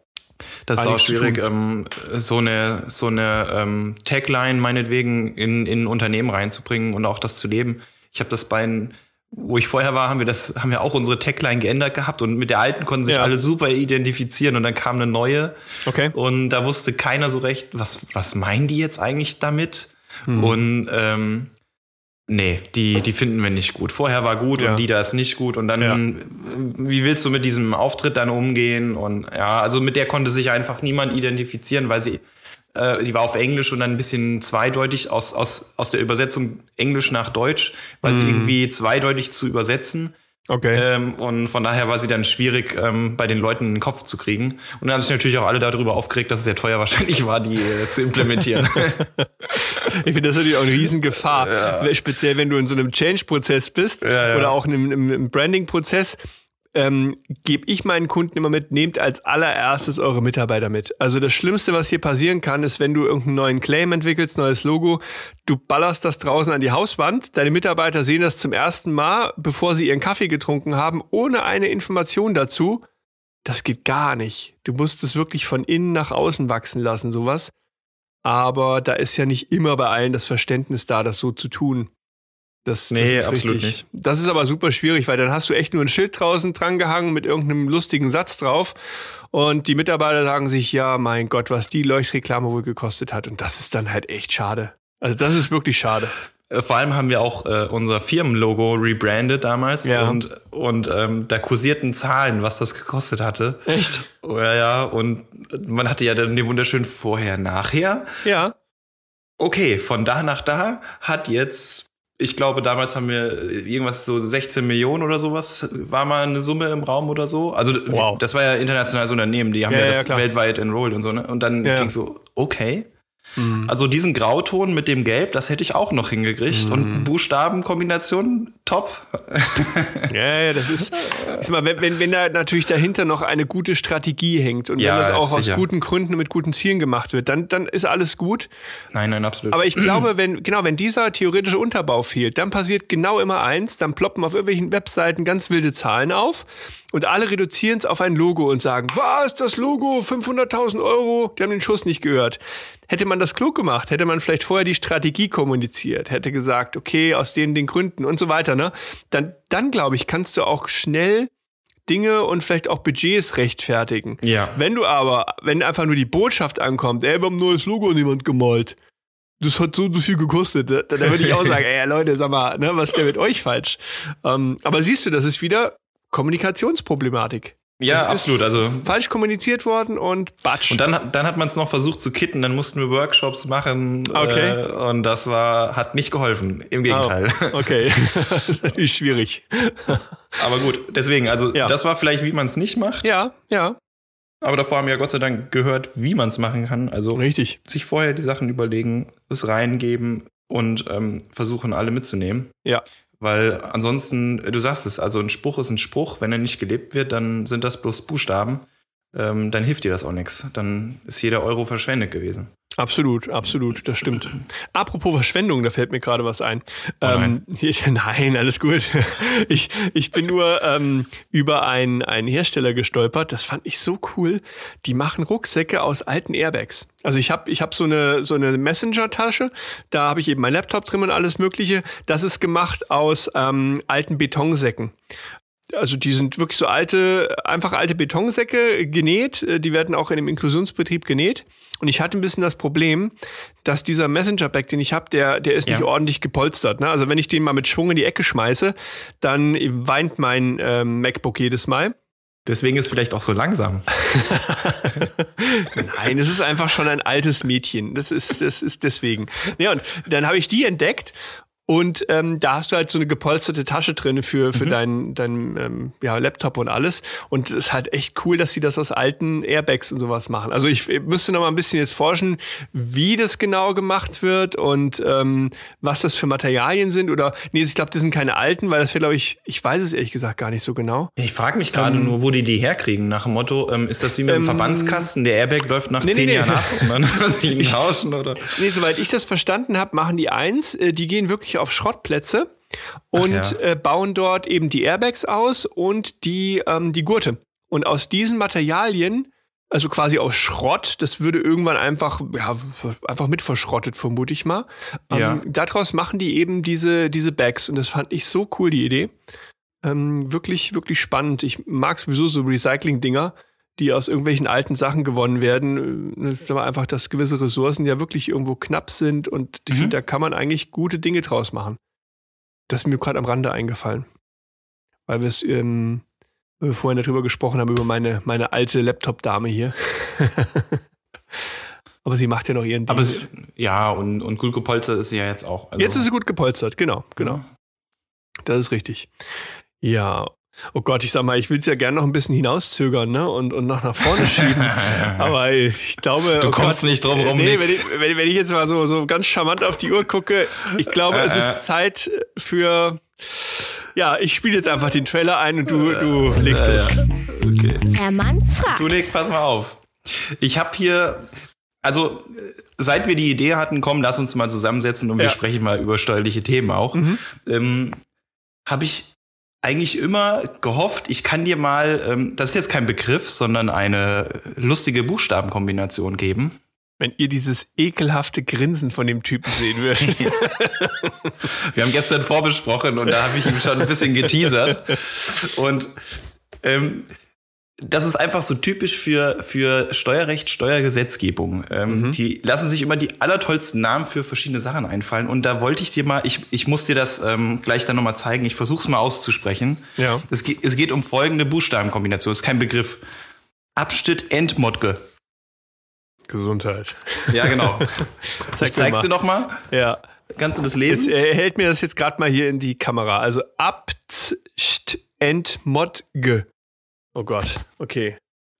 Das ist auch schwierig, ähm, so eine, so eine ähm, Tagline meinetwegen in, in ein Unternehmen reinzubringen und auch das zu leben. Ich habe das bei wo ich vorher war, haben wir das, haben wir auch unsere Tagline geändert gehabt und mit der alten konnten sich ja. alle super identifizieren und dann kam eine neue. Okay. Und da wusste keiner so recht, was, was meinen die jetzt eigentlich damit? Hm. Und ähm, Nee, die, die finden wir nicht gut. Vorher war gut ja. und Lieder ist nicht gut. Und dann, ja. wie willst du mit diesem Auftritt dann umgehen? Und ja, also mit der konnte sich einfach niemand identifizieren, weil sie, äh, die war auf Englisch und dann ein bisschen zweideutig aus, aus, aus der Übersetzung Englisch nach Deutsch, weil mhm. sie irgendwie zweideutig zu übersetzen. Okay. Ähm, und von daher war sie dann schwierig, ähm, bei den Leuten in den Kopf zu kriegen. Und dann haben sich natürlich auch alle darüber aufgeregt, dass es sehr teuer wahrscheinlich war, die äh, zu implementieren. ich finde das natürlich auch eine Riesengefahr. Ja. Speziell, wenn du in so einem Change-Prozess bist ja, ja. oder auch in einem, einem Branding-Prozess ähm, gebe ich meinen Kunden immer mit, nehmt als allererstes eure Mitarbeiter mit. Also das Schlimmste, was hier passieren kann, ist, wenn du irgendeinen neuen Claim entwickelst, neues Logo, du ballerst das draußen an die Hauswand, deine Mitarbeiter sehen das zum ersten Mal, bevor sie ihren Kaffee getrunken haben, ohne eine Information dazu. Das geht gar nicht. Du musst es wirklich von innen nach außen wachsen lassen, sowas. Aber da ist ja nicht immer bei allen das Verständnis da, das so zu tun. Das, nee, das absolut richtig. nicht. Das ist aber super schwierig, weil dann hast du echt nur ein Schild draußen dran gehangen mit irgendeinem lustigen Satz drauf. Und die Mitarbeiter sagen sich, ja, mein Gott, was die Leuchtreklame wohl gekostet hat. Und das ist dann halt echt schade. Also das ist wirklich schade. Äh, vor allem haben wir auch äh, unser Firmenlogo rebrandet damals ja. und, und ähm, da kursierten Zahlen, was das gekostet hatte. Echt? Ja, ja. Und man hatte ja dann den wunderschönen Vorher-Nachher. Ja. Okay, von da nach da hat jetzt ich glaube, damals haben wir irgendwas so 16 Millionen oder sowas, war mal eine Summe im Raum oder so. Also wow. das war ja internationales Unternehmen, die haben ja, ja das ja, weltweit enrolled und so. Ne? Und dann ja. ging so, okay, Mhm. Also diesen Grauton mit dem Gelb, das hätte ich auch noch hingekriegt. Mhm. Und Buchstabenkombination, top. ja, ja, das ist, ist mal, wenn, wenn, wenn da natürlich dahinter noch eine gute Strategie hängt und ja, wenn das auch sicher. aus guten Gründen mit guten Zielen gemacht wird, dann, dann ist alles gut. Nein, nein, absolut. Aber ich glaube, wenn, genau, wenn dieser theoretische Unterbau fehlt, dann passiert genau immer eins, dann ploppen auf irgendwelchen Webseiten ganz wilde Zahlen auf und alle reduzieren es auf ein Logo und sagen, was, das Logo, 500.000 Euro, die haben den Schuss nicht gehört. Hätte man das klug gemacht, hätte man vielleicht vorher die Strategie kommuniziert, hätte gesagt, okay, aus den, den Gründen und so weiter, ne? Dann, dann glaube ich, kannst du auch schnell Dinge und vielleicht auch Budgets rechtfertigen. Ja. Wenn du aber, wenn einfach nur die Botschaft ankommt, ey, wir haben ein neues Logo an jemand gemalt. Das hat so und so viel gekostet. Da, da würde ich auch sagen, ey Leute, sag mal, ne, was ist denn mit euch falsch? Ähm, aber siehst du, das ist wieder Kommunikationsproblematik. Ja, absolut. Also falsch kommuniziert worden und batsch. Und dann, dann hat man es noch versucht zu kitten. Dann mussten wir Workshops machen. Okay. Äh, und das war hat nicht geholfen. Im Gegenteil. Oh, okay, ist schwierig. Aber gut, deswegen. Also ja. das war vielleicht, wie man es nicht macht. Ja, ja. Aber davor haben wir ja Gott sei Dank gehört, wie man es machen kann. Also richtig. Sich vorher die Sachen überlegen, es reingeben und ähm, versuchen alle mitzunehmen. Ja. Weil ansonsten, du sagst es, also ein Spruch ist ein Spruch, wenn er nicht gelebt wird, dann sind das bloß Buchstaben. Ähm, dann hilft dir das auch nichts. Dann ist jeder Euro verschwendet gewesen. Absolut, absolut, das stimmt. Apropos Verschwendung, da fällt mir gerade was ein. Oh nein. Ähm, nein, alles gut. Ich, ich bin nur ähm, über einen, einen Hersteller gestolpert, das fand ich so cool. Die machen Rucksäcke aus alten Airbags. Also ich habe ich hab so eine, so eine Messenger-Tasche, da habe ich eben mein Laptop drin und alles Mögliche. Das ist gemacht aus ähm, alten Betonsäcken also die sind wirklich so alte, einfach alte Betonsäcke genäht. Äh, die werden auch in dem Inklusionsbetrieb genäht. Und ich hatte ein bisschen das Problem, dass dieser Messenger-Bag, den ich habe, der, der ist ja. nicht ordentlich gepolstert. Ne? Also wenn ich den mal mit Schwung in die Ecke schmeiße, dann weint mein ähm, MacBook jedes Mal. Deswegen ist vielleicht auch so langsam. Nein, es ist einfach schon ein altes Mädchen. Das ist, das ist deswegen. Ja, und dann habe ich die entdeckt und ähm, da hast du halt so eine gepolsterte Tasche drin für, für mhm. deinen dein, ähm, ja, Laptop und alles. Und es ist halt echt cool, dass sie das aus alten Airbags und sowas machen. Also ich, ich müsste noch mal ein bisschen jetzt forschen, wie das genau gemacht wird und ähm, was das für Materialien sind. Oder nee, ich glaube, das sind keine alten, weil das wäre, glaube ich, ich weiß es ehrlich gesagt gar nicht so genau. Ich frage mich gerade ähm, nur, wo die die herkriegen. Nach dem Motto, ähm, ist das wie mit dem ähm, Verbandskasten? Der Airbag läuft nach nee, zehn nee, Jahren nee. ab und dann muss ich ihn tauschen, oder? Nee, soweit ich das verstanden habe, machen die eins. Äh, die gehen wirklich auf Schrottplätze und ja. äh, bauen dort eben die Airbags aus und die, ähm, die Gurte. Und aus diesen Materialien also quasi aus Schrott. Das würde irgendwann einfach, ja, einfach mit verschrottet, vermute ich mal. Ja. Ähm, daraus machen die eben diese, diese Bags und das fand ich so cool, die Idee. Ähm, wirklich, wirklich spannend. Ich mag sowieso so Recycling-Dinger, die aus irgendwelchen alten Sachen gewonnen werden. Äh, sag mal einfach, dass gewisse Ressourcen ja wirklich irgendwo knapp sind und Mhm. da kann man eigentlich gute Dinge draus machen. Das ist mir gerade am Rande eingefallen. Weil wir es ähm, vorhin darüber gesprochen haben, über meine, meine alte Laptop-Dame hier. Aber sie macht ja noch ihren Aber Dienst. sie, ja, und, und gut gepolstert ist sie ja jetzt auch. Also, Jetzt ist sie gut gepolstert, genau, genau. Das ist richtig. Ja. Oh Gott, ich sag mal, ich will es ja gerne noch ein bisschen hinauszögern, ne? Und, und noch nach vorne schieben. Aber ich glaube. Du oh kommst Gott, nicht drum rum, Nee, wenn ich, wenn, wenn ich jetzt mal so, so ganz charmant auf die Uhr gucke, ich glaube, es Äh, ist Zeit für. Ja, ich spiele jetzt einfach den Trailer ein und du, du legst los. ja. Okay. Herr Manns fragt. Du, Nick, pass mal auf. Ich habe hier, also äh, seit wir die Idee hatten, komm, lass uns mal zusammensetzen und wir Ja. sprechen mal über steuerliche Themen auch, ähm, habe ich eigentlich immer gehofft, ich kann dir mal, ähm, das ist jetzt kein Begriff, sondern eine lustige Buchstabenkombination geben. Wenn ihr dieses ekelhafte Grinsen von dem Typen sehen würdet. Wir haben gestern vorbesprochen und da habe ich ihm schon ein bisschen geteasert. Und ähm, das ist einfach so typisch für, für Steuerrecht, Steuergesetzgebung. Ähm, Die lassen sich immer die allertollsten Namen für verschiedene Sachen einfallen. Und da wollte ich dir mal, ich, ich muss dir das ähm, gleich dann nochmal zeigen. Ich versuche es mal auszusprechen. Ja. Es, geht, es geht um folgende Buchstabenkombination. Das ist kein Begriff. Abschnitt Endmodge. Gesundheit. Ja, genau. Zeig ich zeig's dir mir noch mal. mal. Ja. Kannst du das Jetzt, lesen? er hält mir das jetzt gerade mal hier in die Kamera. Also Abt entmodge. Oh Gott, okay.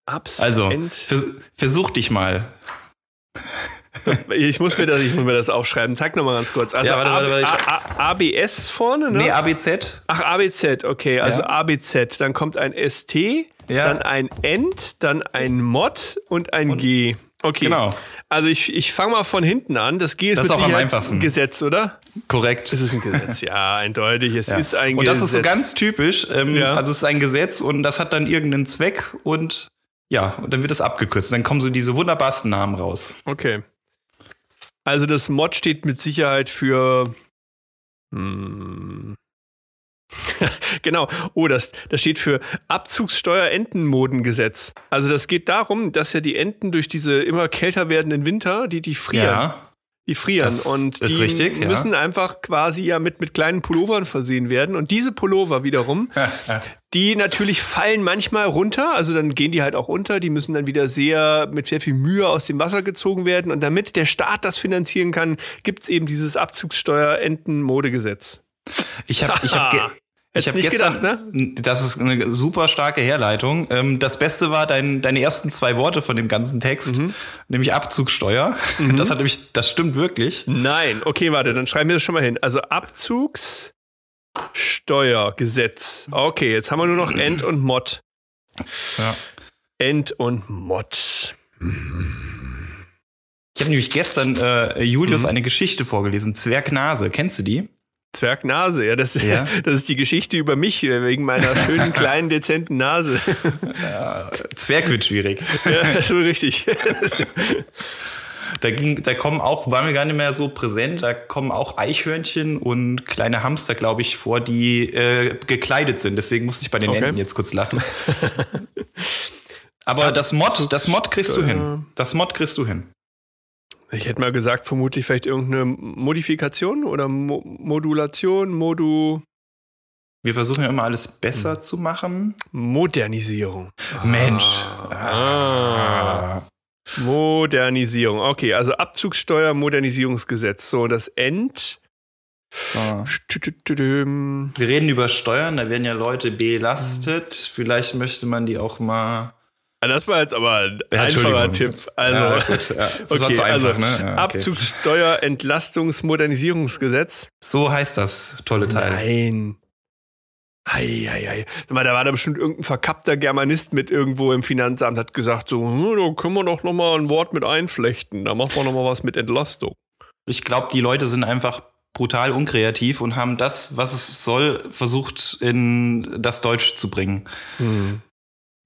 Abs Also, vers versuch dich mal. ich muss mir das, ich muss mir das aufschreiben. Zeig noch mal ganz kurz. Also Ja, warte, warte, warte, A, A, ABS vorne, ne? Nee, ABZ. Ach, ABZ, okay. Also Ja. ABZ, dann kommt ein ST, Ja. dann ein End, dann ein Mod und ein G. Okay. Genau. Also ich, ich fange mal von hinten an. Das G ist Das ist auch am einfachsten. ein Gesetz, oder? Korrekt. Es ist ein Gesetz, ja, eindeutig. Es Ja. ist ein und Gesetz. das ist so ganz typisch. Ähm, Ja. Also es ist ein Gesetz und das hat dann irgendeinen Zweck und ja, und dann wird es abgekürzt. Dann kommen so diese wunderbarsten Namen raus. Okay. Also das Mod steht mit Sicherheit für. Hm. genau. Oh, das, das steht für Abzugssteuer-Entenmodengesetz. Also das geht darum, dass ja die Enten durch diese immer kälter werdenden Winter, die, die frieren. Die frieren Das und ist die richtig, ja. müssen einfach quasi ja mit, mit kleinen Pullovern versehen werden. Und diese Pullover wiederum, die natürlich fallen manchmal runter, also dann gehen die halt auch unter, die müssen dann wieder sehr mit sehr viel Mühe aus dem Wasser gezogen werden. Und damit der Staat das finanzieren kann, gibt's eben dieses Abzugssteuer-Enten-Modegesetz. Ich habe ich hab ich hab gestern, gedacht, ne? das ist eine super starke Herleitung. Ähm, das Beste war dein, deine ersten zwei Worte von dem ganzen Text, Mhm. nämlich Abzugssteuer. Das hat nämlich, das stimmt wirklich. Nein, okay, warte, dann schreiben wir das schon mal hin. Also Abzugssteuergesetz. Okay, jetzt haben wir nur noch End und Mod. Ja. End und Mod. Ich habe nämlich gestern äh, Julius Mhm. eine Geschichte vorgelesen, Zwergnase. Kennst du die? Zwergnase, ja, das, Ja. das ist die Geschichte über mich, äh, wegen meiner schönen, kleinen, dezenten Nase. Zwerg wird schwierig. ja, so richtig. Da, ging, da kommen auch, war mir gar nicht mehr so präsent, da kommen auch Eichhörnchen und kleine Hamster, glaube ich, vor, die äh, gekleidet sind. Deswegen musste ich bei den Okay. Enten jetzt kurz lachen. Aber das Mod, das Mod kriegst du hin. Das Mod kriegst du hin. Ich hätte mal gesagt, vermutlich vielleicht irgendeine Modifikation oder Mo Modulation, Modu, Wir versuchen ja immer alles besser zu machen. Modernisierung. Mensch. Ah. Modernisierung. Okay, also Abzugssteuer, Modernisierungsgesetz. So, das End. So. Wir reden über Steuern, da werden ja Leute belastet. Vielleicht möchte man die auch mal. Ah, Das war jetzt aber ein Ja, einfacher. Tipp. Also, Ja, gut, ja. Das war okay, zu einfach, also ne? Okay. Abzugssteuer, Entlastungsmodernisierungsgesetz. So heißt das tolle Teil. Nein. Ei, ei, ei. Mal, da war da bestimmt irgendein verkappter Germanist mit irgendwo im Finanzamt, hat gesagt so, hm, da können wir doch noch mal ein Wort mit einflechten. Da machen wir noch mal was mit Entlastung. Ich glaube, die Leute sind einfach brutal unkreativ und haben das, was es soll, versucht in das Deutsch zu bringen.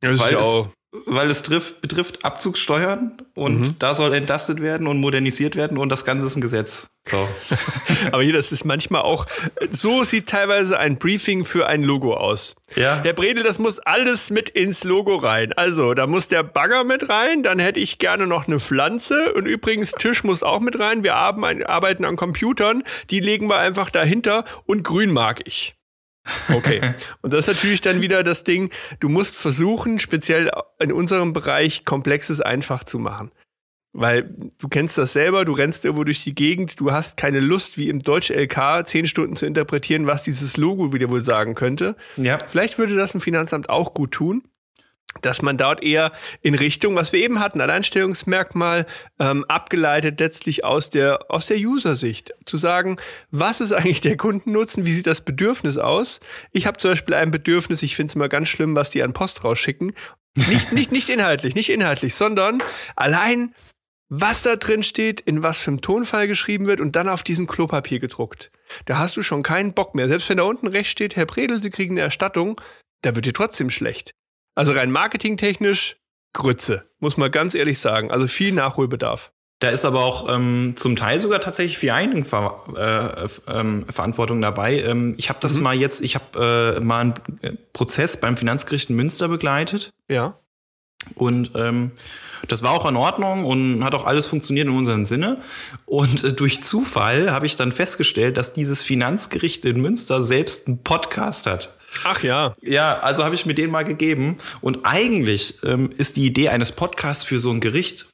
Das Weil ist ja auch weil es trifft, betrifft Abzugssteuern und mhm. da soll entlastet werden und modernisiert werden und das Ganze ist ein Gesetz. So. Aber hier, das ist manchmal auch, so sieht teilweise ein Briefing für ein Logo aus. Ja. Der Bredel, das muss alles mit ins Logo rein. Also, da muss der Bagger mit rein, dann hätte ich gerne noch eine Pflanze und übrigens Tisch muss auch mit rein. Wir arbeiten an Computern, die legen wir einfach dahinter und grün mag ich. Okay. Und das ist natürlich dann wieder das Ding, du musst versuchen, speziell in unserem Bereich Komplexes einfach zu machen. Weil du kennst das selber, du rennst irgendwo durch die Gegend, du hast keine Lust, wie im Deutsch-LK, zehn Stunden zu interpretieren, was dieses Logo wieder wohl sagen könnte. Ja. Vielleicht würde das ein Finanzamt auch gut tun dass man dort eher in Richtung, was wir eben hatten, Alleinstellungsmerkmal, ähm, abgeleitet letztlich aus der, aus der User-Sicht. Zu sagen, was ist eigentlich der Kundennutzen, wie sieht das Bedürfnis aus? Ich habe zum Beispiel ein Bedürfnis, ich finde es immer ganz schlimm, was die an Post rausschicken. Nicht, nicht, nicht inhaltlich, nicht inhaltlich, sondern allein, was da drin steht, in was für einem Tonfall geschrieben wird und dann auf diesem Klopapier gedruckt. Da hast du schon keinen Bock mehr. Selbst wenn da unten rechts steht, Herr Predel, Sie kriegen eine Erstattung, da wird dir trotzdem schlecht. Also rein marketingtechnisch Grütze, muss man ganz ehrlich sagen. Also viel Nachholbedarf. Da ist aber auch ähm, zum Teil sogar tatsächlich viel Eigenverantwortung äh, dabei. Ähm, ich habe das mhm. mal jetzt, ich habe äh, mal einen äh, Prozess beim Finanzgericht in Münster begleitet. Ja. Und ähm, das war auch in Ordnung und hat auch alles funktioniert in unserem Sinne. Und äh, durch Zufall habe ich dann festgestellt, dass dieses Finanzgericht in Münster selbst einen Podcast hat. Ach ja. Ja, also habe ich mir den mal gegeben. Und eigentlich ähm, ist die Idee eines Podcasts für so ein Gericht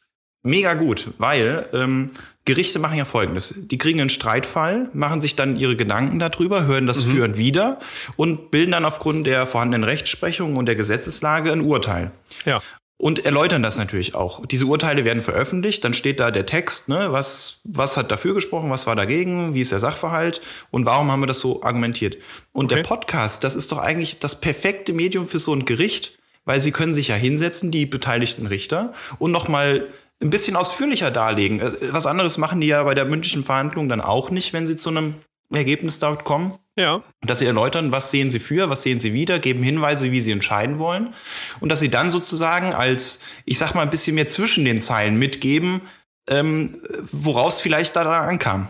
mega gut, weil ähm, Gerichte machen ja folgendes. Die kriegen einen Streitfall, machen sich dann ihre Gedanken darüber, hören das mhm. Führen wieder und bilden dann aufgrund der vorhandenen Rechtsprechung und der Gesetzeslage ein Urteil. Ja und erläutern das natürlich auch. Diese Urteile werden veröffentlicht, dann steht da der Text, ne, was, was hat dafür gesprochen, was war dagegen, wie ist der Sachverhalt und warum haben wir das so argumentiert. Und okay. der Podcast, das ist doch eigentlich das perfekte Medium für so ein Gericht, weil sie können sich ja hinsetzen, die beteiligten Richter, und nochmal ein bisschen ausführlicher darlegen. Äh, was anderes machen die ja bei der mündlichen Verhandlung dann auch nicht, wenn sie zu einem Ergebnis dort kommen. Ja. Dass sie erläutern, was sehen sie für, was sehen sie wieder, geben Hinweise, wie sie entscheiden wollen. Und dass sie dann sozusagen als, ich sag mal, ein bisschen mehr zwischen den Zeilen mitgeben, ähm, woraus vielleicht da ankam.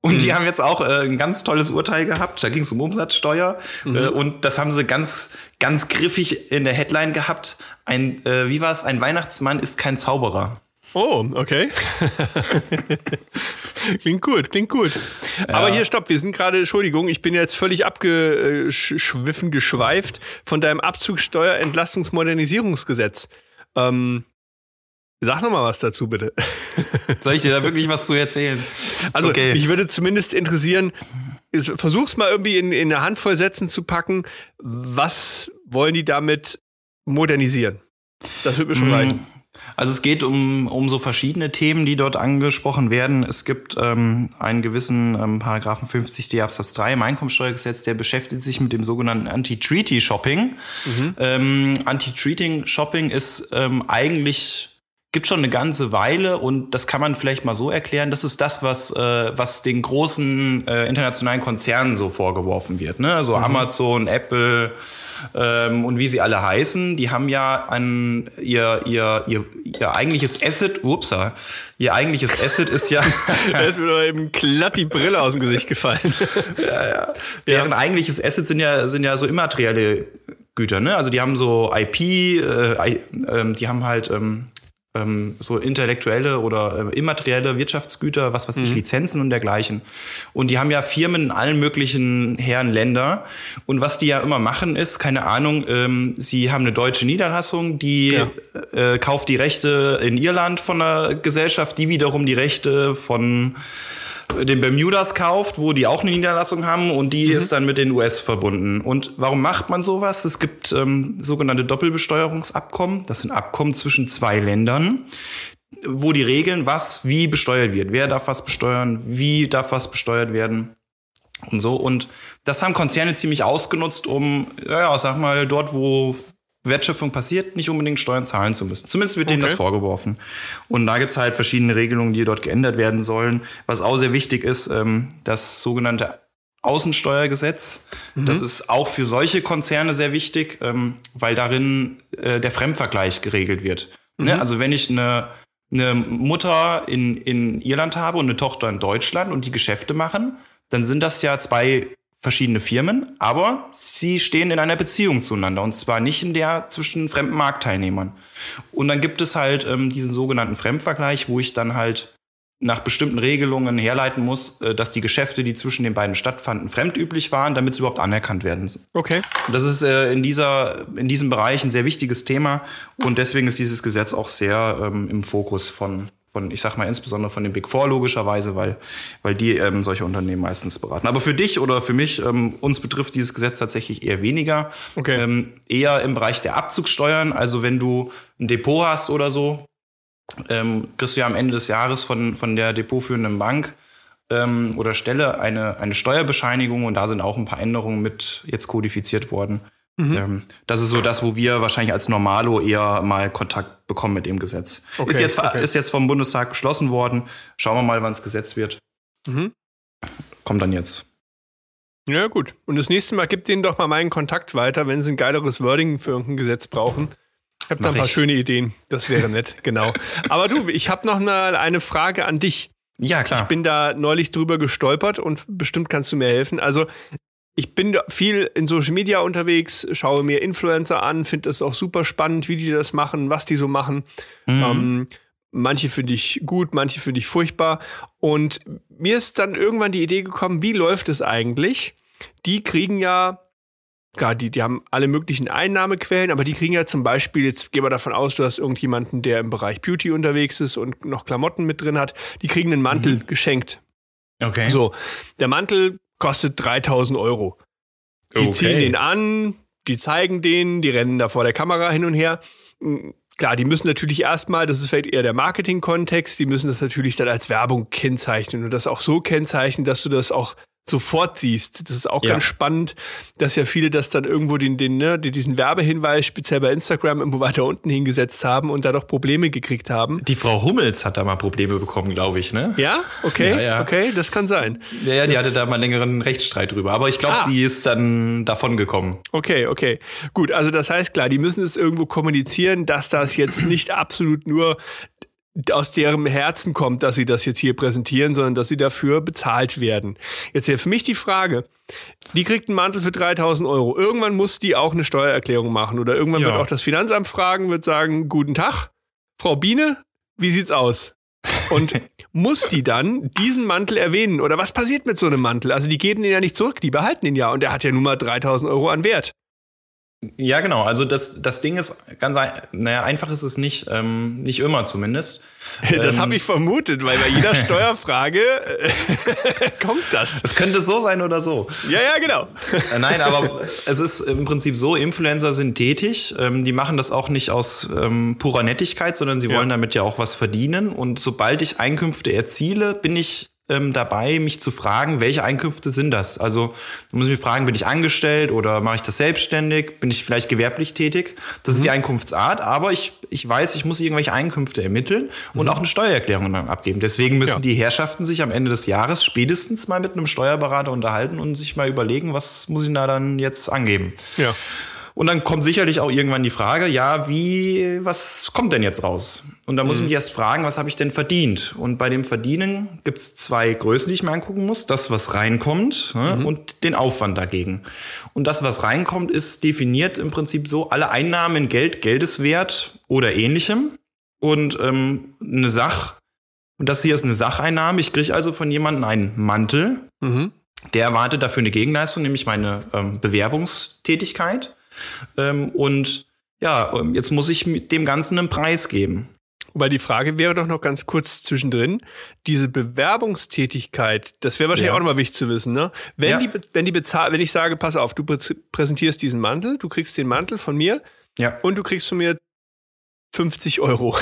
Und mhm. die haben jetzt auch äh, ein ganz tolles Urteil gehabt. Da ging es um Umsatzsteuer. Mhm. Äh, und das haben sie ganz, ganz griffig in der Headline gehabt. Ein, äh, wie war es? Ein Weihnachtsmann ist kein Zauberer. Oh, okay. klingt gut, klingt gut. Ja. Aber hier, stopp, wir sind gerade, Entschuldigung, ich bin jetzt völlig abgeschwiffen, geschweift von deinem Abzugssteuerentlastungsmodernisierungsgesetz. Ähm, sag noch mal was dazu, bitte. Soll ich dir da wirklich was zu erzählen? Also, okay. mich würde zumindest interessieren, versuch's mal irgendwie in, in eine Handvoll Sätzen zu packen. Was wollen die damit modernisieren? Das wird mir schon mm. reichen. Also es geht um, um so verschiedene Themen, die dort angesprochen werden. Es gibt ähm, einen gewissen ähm, Paragraphen 50d Absatz 3 im Einkommensteuergesetz, der beschäftigt sich mit dem sogenannten Anti-Treaty-Shopping. Mhm. Ähm, Anti-Treating-Shopping ist ähm, eigentlich gibt schon eine ganze Weile und das kann man vielleicht mal so erklären. Das ist das, was, äh, was den großen äh, internationalen Konzernen so vorgeworfen wird. Ne? Also mhm. Amazon, Apple, ähm, und wie sie alle heißen, die haben ja an ihr, ihr, ihr, ihr eigentliches Asset, ups, ihr eigentliches Asset ist ja. da ist mir doch eben glatt die Brille aus dem Gesicht gefallen. ja, ja. Deren ja. eigentliches Asset sind ja, sind ja so immaterielle Güter, ne? Also die haben so IP, äh, äh, die haben halt ähm, ähm, so intellektuelle oder äh, immaterielle Wirtschaftsgüter, was weiß ich, mhm. Lizenzen und dergleichen. Und die haben ja Firmen in allen möglichen Herren Länder. Und was die ja immer machen ist, keine Ahnung, ähm, sie haben eine deutsche Niederlassung, die ja. äh, kauft die Rechte in Irland von einer Gesellschaft, die wiederum die Rechte von den Bermudas kauft, wo die auch eine Niederlassung haben und die mhm. ist dann mit den US verbunden. Und warum macht man sowas? Es gibt ähm, sogenannte Doppelbesteuerungsabkommen. Das sind Abkommen zwischen zwei Ländern, wo die regeln, was wie besteuert wird. Wer darf was besteuern? Wie darf was besteuert werden? Und so. Und das haben Konzerne ziemlich ausgenutzt, um, ja, sag mal, dort, wo Wertschöpfung passiert, nicht unbedingt Steuern zahlen zu müssen. Zumindest wird okay. denen das vorgeworfen. Und da gibt es halt verschiedene Regelungen, die dort geändert werden sollen. Was auch sehr wichtig ist, ähm, das sogenannte Außensteuergesetz. Mhm. Das ist auch für solche Konzerne sehr wichtig, ähm, weil darin äh, der Fremdvergleich geregelt wird. Ne? Mhm. Ne? Also wenn ich eine, eine Mutter in, in Irland habe und eine Tochter in Deutschland und die Geschäfte machen, dann sind das ja zwei verschiedene Firmen, aber sie stehen in einer Beziehung zueinander und zwar nicht in der zwischen fremden Marktteilnehmern. Und dann gibt es halt ähm, diesen sogenannten Fremdvergleich, wo ich dann halt nach bestimmten Regelungen herleiten muss, äh, dass die Geschäfte, die zwischen den beiden stattfanden, fremdüblich waren, damit sie überhaupt anerkannt werden. Okay. Und das ist äh, in dieser in diesem Bereich ein sehr wichtiges Thema und deswegen ist dieses Gesetz auch sehr ähm, im Fokus von von, ich sag mal insbesondere von den Big Four logischerweise, weil, weil die ähm, solche Unternehmen meistens beraten. Aber für dich oder für mich, ähm, uns betrifft dieses Gesetz tatsächlich eher weniger. Okay. Ähm, eher im Bereich der Abzugssteuern. Also wenn du ein Depot hast oder so, ähm, kriegst du ja am Ende des Jahres von, von der depotführenden Bank ähm, oder Stelle eine, eine Steuerbescheinigung und da sind auch ein paar Änderungen mit jetzt kodifiziert worden. Mhm. Ähm, das ist so das, wo wir wahrscheinlich als Normalo eher mal Kontakt bekommen mit dem Gesetz. Okay, ist, jetzt, okay. ist jetzt vom Bundestag beschlossen worden. Schauen wir mal, wann es Gesetz wird. Mhm. Kommt dann jetzt. Ja, gut. Und das nächste Mal gibt denen doch mal meinen Kontakt weiter, wenn sie ein geileres Wording für irgendein Gesetz brauchen. Ich habe da ein paar ich. schöne Ideen. Das wäre nett, genau. Aber du, ich habe noch mal eine Frage an dich. Ja, klar. Ich bin da neulich drüber gestolpert und bestimmt kannst du mir helfen. Also, ich bin viel in Social Media unterwegs, schaue mir Influencer an, finde es auch super spannend, wie die das machen, was die so machen. Mhm. Ähm, manche finde ich gut, manche finde ich furchtbar. Und mir ist dann irgendwann die Idee gekommen, wie läuft es eigentlich? Die kriegen ja klar, die, die haben alle möglichen Einnahmequellen, aber die kriegen ja zum Beispiel, jetzt gehen wir davon aus, du hast irgendjemanden, der im Bereich Beauty unterwegs ist und noch Klamotten mit drin hat, die kriegen einen Mantel mhm. geschenkt. Okay. So, der Mantel kostet 3000 Euro. Die okay. ziehen den an, die zeigen den, die rennen da vor der Kamera hin und her. Hm, klar, die müssen natürlich erstmal, das ist vielleicht eher der Marketing-Kontext, die müssen das natürlich dann als Werbung kennzeichnen und das auch so kennzeichnen, dass du das auch sofort siehst. Das ist auch ja. ganz spannend, dass ja viele das dann irgendwo den, den, ne, diesen Werbehinweis speziell bei Instagram irgendwo weiter unten hingesetzt haben und da doch Probleme gekriegt haben. Die Frau Hummels hat da mal Probleme bekommen, glaube ich, ne? Ja, okay, ja, ja. okay, das kann sein. Ja, ja, die das, hatte da mal einen längeren Rechtsstreit drüber, aber ich glaube, ah. sie ist dann davon gekommen. Okay, okay. Gut, also das heißt klar, die müssen es irgendwo kommunizieren, dass das jetzt nicht absolut nur aus deren Herzen kommt, dass sie das jetzt hier präsentieren, sondern dass sie dafür bezahlt werden. Jetzt hier für mich die Frage, die kriegt einen Mantel für 3000 Euro. Irgendwann muss die auch eine Steuererklärung machen oder irgendwann ja. wird auch das Finanzamt fragen, wird sagen, guten Tag, Frau Biene, wie sieht's aus? Und muss die dann diesen Mantel erwähnen? Oder was passiert mit so einem Mantel? Also die geben den ja nicht zurück, die behalten ihn ja und der hat ja nun mal 3000 Euro an Wert. Ja, genau. Also das, das Ding ist ganz, naja, einfach ist es nicht, ähm, nicht immer zumindest. Das ähm, habe ich vermutet, weil bei jeder Steuerfrage äh, kommt das. Es könnte so sein oder so. Ja, ja, genau. Äh, nein, aber es ist im Prinzip so, Influencer sind tätig. Ähm, die machen das auch nicht aus ähm, purer Nettigkeit, sondern sie wollen damit ja auch was verdienen. Und sobald ich Einkünfte erziele, bin ich ähm, dabei, mich zu fragen, welche Einkünfte sind das? Also da muss ich mich fragen, bin ich angestellt oder mache ich das selbstständig? Bin ich vielleicht gewerblich tätig? Das mhm. ist die Einkunftsart, aber ich, ich weiß, ich muss irgendwelche Einkünfte ermitteln und mhm. auch eine Steuererklärung dann abgeben. Deswegen müssen ja. die Herrschaften sich am Ende des Jahres spätestens mal mit einem Steuerberater unterhalten und sich mal überlegen, was muss ich da dann jetzt angeben. Ja. Und dann kommt sicherlich auch irgendwann die Frage, ja, wie, was kommt denn jetzt raus? Und da muss ich mhm. mich erst fragen, was habe ich denn verdient? Und bei dem Verdienen gibt es zwei Größen, die ich mir angucken muss. Das, was reinkommt ne, mhm. und den Aufwand dagegen. Und das, was reinkommt, ist definiert im Prinzip so, alle Einnahmen in Geld, Geldeswert oder ähnlichem. Und ähm, eine Sach, und das hier ist eine Sacheinnahme. Ich kriege also von jemandem einen Mantel. Mhm. Der erwartet dafür eine Gegenleistung, nämlich meine ähm, Bewerbungstätigkeit. Ähm, und ja, ähm, jetzt muss ich mit dem Ganzen einen Preis geben. Wobei die Frage wäre doch noch ganz kurz zwischendrin, diese Bewerbungstätigkeit, das wäre wahrscheinlich ja. auch nochmal wichtig zu wissen, ne? Wenn ja. die, wenn die bezahlt, wenn ich sage, pass auf, du präsentierst diesen Mantel, du kriegst den Mantel von mir ja. und du kriegst von mir 50 Euro.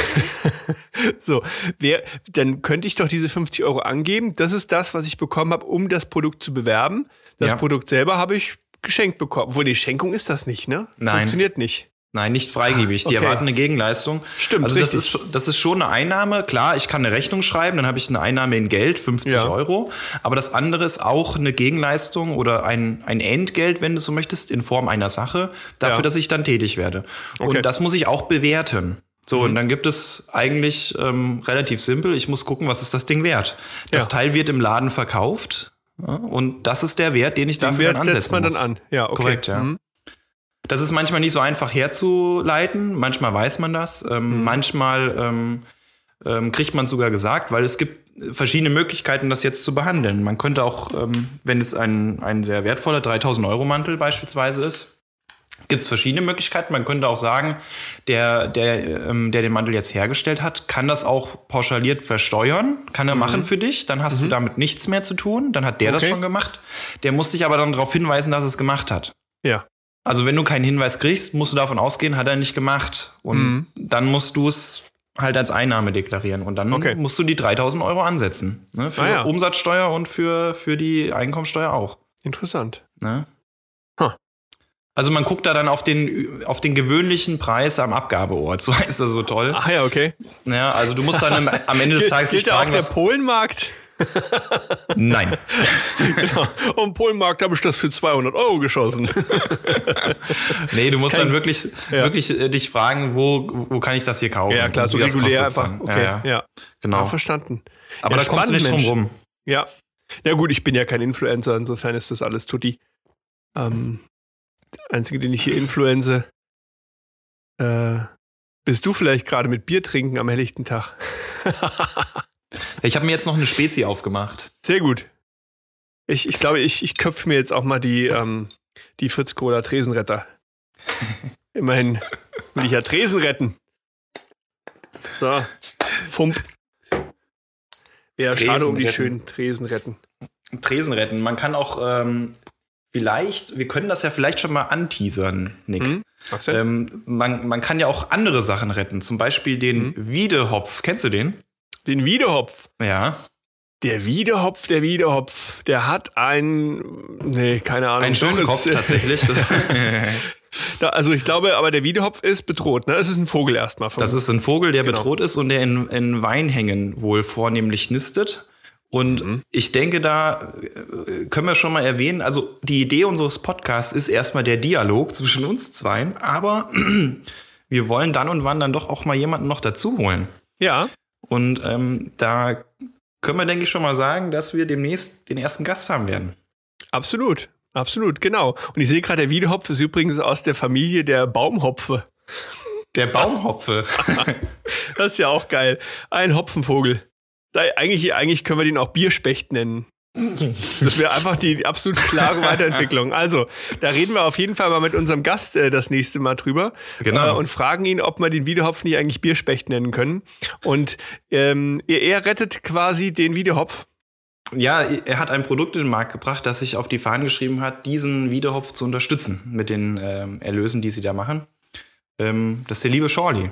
so, wer, dann könnte ich doch diese 50 Euro angeben. Das ist das, was ich bekommen habe, um das Produkt zu bewerben. Das ja. Produkt selber habe ich geschenkt bekommen. Obwohl, die Schenkung ist das nicht, ne? Nein. Funktioniert nicht. Nein, nicht freigebig. Die Ah, okay. erwarten eine Gegenleistung. Stimmt, Also das richtig. ist, schon- das ist schon eine Einnahme. Klar, ich kann eine Rechnung schreiben, dann habe ich eine Einnahme in Geld, 50 Ja. Euro. Aber das andere ist auch eine Gegenleistung oder ein, ein Entgelt, wenn du so möchtest, in Form einer Sache, dafür, Ja. dass ich dann tätig werde. Okay. Mhm. Und das muss ich auch bewerten. So, und dann gibt es eigentlich ähm, relativ simpel, ich muss gucken, was ist das Ding wert. Das Ja. Teil wird im Laden verkauft und das ist der Wert, den ich Den dafür Wert dann ansetzen setzt man muss. dann an. Ja, okay. Korrekt, ja. Mhm. Das ist manchmal nicht so einfach herzuleiten. Manchmal weiß man das. Mhm. Ähm, Manchmal ähm, ähm, kriegt man sogar gesagt, weil es gibt verschiedene Möglichkeiten, das jetzt zu behandeln. Man könnte auch, ähm, wenn es ein, ein sehr wertvoller 3000 Euro Mantel beispielsweise ist, gibt es verschiedene Möglichkeiten. Man könnte auch sagen, der, der, ähm, der den Mantel jetzt hergestellt hat, kann das auch pauschaliert versteuern, kann er machen für dich. Dann hast du damit nichts mehr zu tun. Dann hat der das Mhm. Okay. schon gemacht. Der muss dich aber dann darauf hinweisen, dass er es gemacht hat. Ja. Also wenn du keinen Hinweis kriegst, musst du davon ausgehen, hat er nicht gemacht. Und Mhm. dann musst du es halt als Einnahme deklarieren. Und dann Okay. musst du die 3000 Euro ansetzen. Ne? Für Ah ja. Umsatzsteuer und für, für die Einkommensteuer auch. Interessant. Ne? Also man guckt da dann auf den, auf den gewöhnlichen Preis am Abgabeort. So heißt das so toll. Ach ja, okay. Ja, also du musst dann am, Ende des Tages Gilt da auch fragen, der. Polenmarkt? Nein. genau. Am Polenmarkt habe ich das für 200 Euro geschossen. Nee, du musst kein- dann wirklich, Ja. wirklich äh, dich fragen, wo, wo kann ich das hier kaufen? ja, klar, Und so wie das regulär einfach. Okay, Ja, ja. ja. Genau. Ah, verstanden. Aber da kommst du nicht drum rum. Ja. Ja gut, ich bin ja kein Influencer, insofern ist das alles tutti. Ähm, der Einzige, den ich hier influenze, äh, bist du vielleicht gerade mit Bier trinken am helllichten Tag. Ich habe mir jetzt noch eine Spezi aufgemacht. Sehr gut. Ich, ich glaube, ich, ich köpfe mir jetzt auch mal die, ähm, die Fritz Cola Tresenretter. Immerhin will ich ja Tresen retten. So, Fump. Wäre Tresen schade um die schönen Tresen retten. Tresen retten. Man kann auch ähm, vielleicht, wir können das ja vielleicht schon mal anteasern, Nick. Hm? Was denn? Ähm, man, man kann ja auch andere Sachen retten. Zum Beispiel den Mhm. Wiedehopf. Kennst du den? Den Wiedehopf. Ja. Der Wiedehopf, der Wiedehopf, der hat einen, nee, keine Ahnung. Einen schönen Kopf tatsächlich. Also ich glaube, aber der Wiedehopf ist bedroht, ne? Es ist ein Vogel erstmal. das ist ein Vogel, der Genau. bedroht ist und der in, in Weinhängen wohl vornehmlich nistet. Und Mhm. ich denke, da äh, können wir schon mal erwähnen, also die Idee unseres Podcasts ist erstmal der Dialog zwischen uns zweien, aber wir wollen dann und wann dann doch auch mal jemanden noch dazu holen. Ja, Und ähm, da können wir, denke ich, schon mal sagen, dass wir demnächst den ersten Gast haben werden. absolut. Absolut, genau. Und ich sehe gerade, der Wiedehopf ist übrigens aus der Familie der Baumhopfe. Der Baumhopfe. Das ist ja auch geil. Ein Hopfenvogel. Da, eigentlich, eigentlich können wir den auch Bierspecht nennen. Das wäre einfach die absolut klare Weiterentwicklung. Also, da reden wir auf jeden Fall mal mit unserem Gast äh, das nächste Mal drüber. Genau. Äh, und fragen ihn, ob wir den Wiedehopf nicht eigentlich Bierspecht nennen können. Und ähm, er, er rettet quasi den Wiedehopf. Ja, er hat ein Produkt in den Markt gebracht, das sich auf die Fahnen geschrieben hat, diesen Wiedehopf zu unterstützen mit den ähm, Erlösen, die sie da machen. Ähm, das ist der liebe Shorty.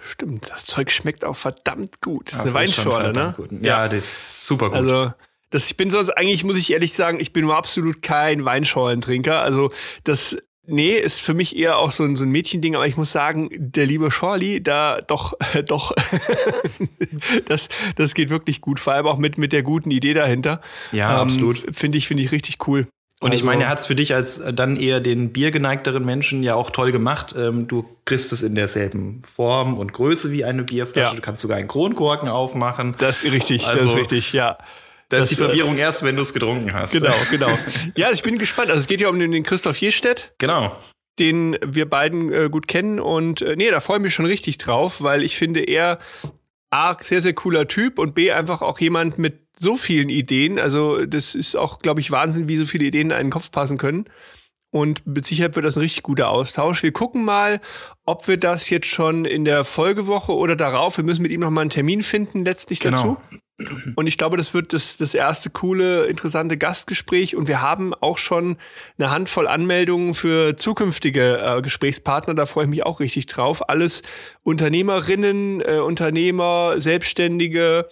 Stimmt, das Zeug schmeckt auch verdammt gut. Das ist Das eine ist schon Weinschorle, ne? gut. Ja, das ist super gut. Also, das, ich bin sonst eigentlich, muss ich ehrlich sagen, ich bin nur absolut kein Weinschorlentrinker. Also, das, nee, ist für mich eher auch so ein, so ein Mädchending, aber ich muss sagen, der liebe Schorli, da doch, doch, das, das geht wirklich gut. Vor allem auch mit, mit der guten Idee dahinter. ja, absolut. Finde ich, finde ich richtig cool. Und ich Also- meine, er hat es für dich als äh, dann eher den biergeneigteren Menschen ja auch toll gemacht. Ähm, du kriegst es in derselben Form und Größe wie eine Bierflasche. Ja. Du kannst sogar einen Kronkorken aufmachen. Das ist richtig, das Also, ist richtig, ja. Da ist die das, äh, Verwirrung erst, wenn du es getrunken hast. Genau, genau. Ja, ich bin gespannt. Also es geht ja um den, den Christoph Jestedt. Genau. den wir beiden äh, gut kennen. Und äh, nee, da freue ich mich schon richtig drauf, weil ich finde, er A, sehr, sehr cooler Typ und B, einfach auch jemand mit so vielen Ideen. Also, das ist auch, glaube ich, Wahnsinn, wie so viele Ideen in einen Kopf passen können. Und mit Sicherheit wird das ein richtig guter Austausch. Wir gucken mal, ob wir das jetzt schon in der Folgewoche oder darauf, wir müssen mit ihm noch mal einen Termin finden, letztlich Genau. dazu. Und ich glaube, das wird das, das erste coole, interessante Gastgespräch. Und wir haben auch schon eine Handvoll Anmeldungen für zukünftige äh, Gesprächspartner. Da freue ich mich auch richtig drauf. Alles Unternehmerinnen, äh, Unternehmer, Selbstständige,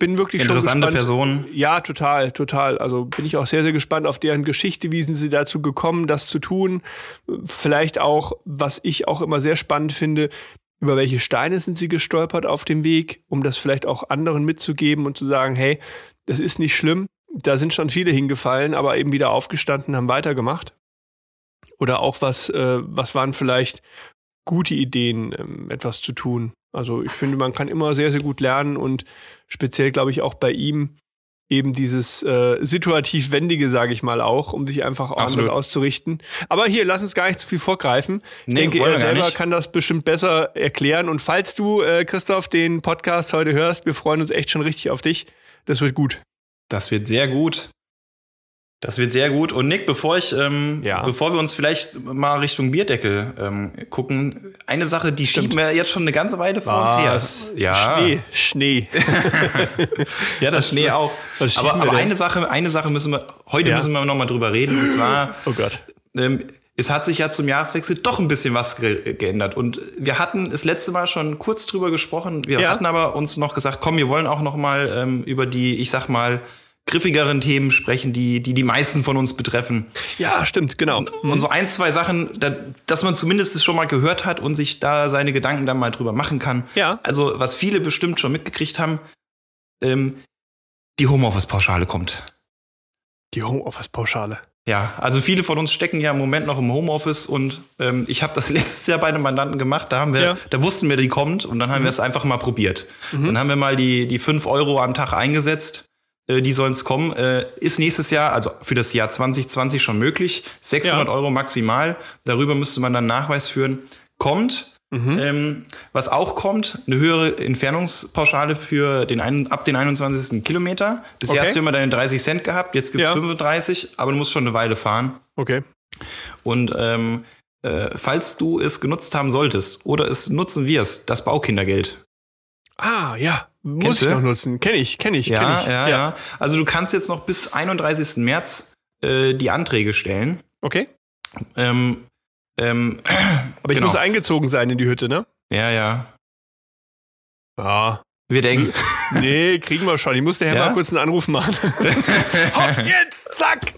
bin wirklich Interessante schon Person. Ja, total, total. Also bin ich auch sehr, sehr gespannt auf deren Geschichte. Wie sind sie dazu gekommen, das zu tun? Vielleicht auch, was ich auch immer sehr spannend finde, über welche Steine sind sie gestolpert auf dem Weg, um das vielleicht auch anderen mitzugeben und zu sagen, hey, das ist nicht schlimm. Da sind schon viele hingefallen, aber eben wieder aufgestanden, haben weitergemacht. Oder auch was, äh, was waren vielleicht gute Ideen, ähm, etwas zu tun. Also ich finde, man kann immer sehr, sehr gut lernen und speziell, glaube ich, auch bei ihm eben dieses äh, situativ Wendige, sage ich mal auch, um sich einfach anders auszurichten. Aber hier, lass uns gar nicht zu viel vorgreifen. Ich Nee, denke, wollen er selber kann das bestimmt besser erklären. Und falls du, äh, Christoph, den Podcast heute hörst, wir freuen uns echt schon richtig auf dich. Das wird gut. Das wird sehr gut. Das wird sehr gut. Und Nick, bevor ich, ähm, Ja. bevor wir uns vielleicht mal Richtung Bierdeckel ähm, gucken, eine Sache, die Stimmt. schieben wir jetzt schon eine ganze Weile vor uns Was? her. Ja, Schnee, Schnee. ja, das Schnee auch. Aber, aber eine Sache, eine Sache müssen wir, heute Ja. müssen wir noch mal drüber reden. Und zwar, Oh Gott. ähm, es hat sich ja zum Jahreswechsel doch ein bisschen was ge geändert. Und wir hatten das letzte Mal schon kurz drüber gesprochen. Wir Ja. hatten aber uns noch gesagt, komm, wir wollen auch noch mal ähm, über die, ich sag mal, griffigeren Themen sprechen, die, die die meisten von uns betreffen. Ja, stimmt, genau. Und so ein, zwei Sachen, da, dass man zumindest es schon mal gehört hat und sich da seine Gedanken dann mal drüber machen kann. Ja. Also, was viele bestimmt schon mitgekriegt haben, ähm, die Homeoffice-Pauschale kommt. Die Homeoffice-Pauschale. Ja, also viele von uns stecken ja im Moment noch im Homeoffice und ähm, ich habe das letztes Jahr bei einem Mandanten gemacht, da haben wir, Ja. da wussten wir, die kommt und dann haben wir es einfach mal probiert. Dann haben wir mal die, die 5 Euro am Tag eingesetzt, die sollen es kommen. Äh, ist nächstes Jahr, also für das Jahr 2020 schon möglich, 600 Ja. Euro maximal, darüber müsste man dann Nachweis führen. Kommt, ähm, was auch kommt, eine höhere Entfernungspauschale für den einen, ab den 21. Kilometer. Bisher Okay. hast du immer deine 30 Cent gehabt, jetzt gibt's Ja. 35, aber du musst schon eine Weile fahren. Okay. Und ähm, äh, falls du es genutzt haben solltest oder es nutzen wirst, das Baukindergeld. Ah, ja. Muss Kennst ich du? noch nutzen. Kenn ich, kenn ich, kenn Ja, ich. ja, ja, Also du kannst jetzt noch bis 31. März äh, die Anträge stellen. Okay. Ähm, ähm, Aber ich Genau. muss eingezogen sein in die Hütte, ne? ja, ja. Ja. Wir denken. Nee, kriegen wir schon. Ich muss daher Ja? mal kurz einen Anruf machen. Hopp, jetzt! Zack!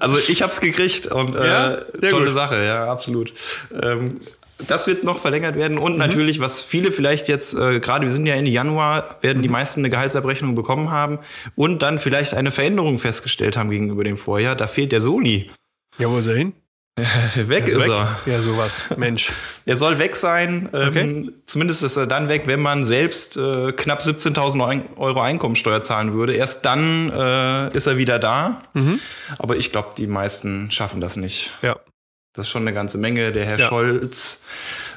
Also ich hab's gekriegt und äh, Ja? Tolle gut. Sache, ja, absolut. Ähm, das wird noch verlängert werden Mhm. und natürlich, was viele vielleicht jetzt, äh, gerade wir sind ja Ende Januar, werden Mhm. die meisten eine Gehaltsabrechnung bekommen haben und dann vielleicht eine Veränderung festgestellt haben gegenüber dem Vorjahr. Da fehlt der Soli. Ja, wo ist er hin? Weg ist, weg. er. Ja, sowas. Mensch. Er soll weg sein. Ähm, Okay. Zumindest ist er dann weg, wenn man selbst äh, knapp 17.000 Ein- Euro Einkommensteuer zahlen würde. Erst dann äh, ist er wieder da. Mhm. Aber ich glaube, die meisten schaffen das nicht. Ja. Das ist schon eine ganze Menge. Der Herr Ja. Scholz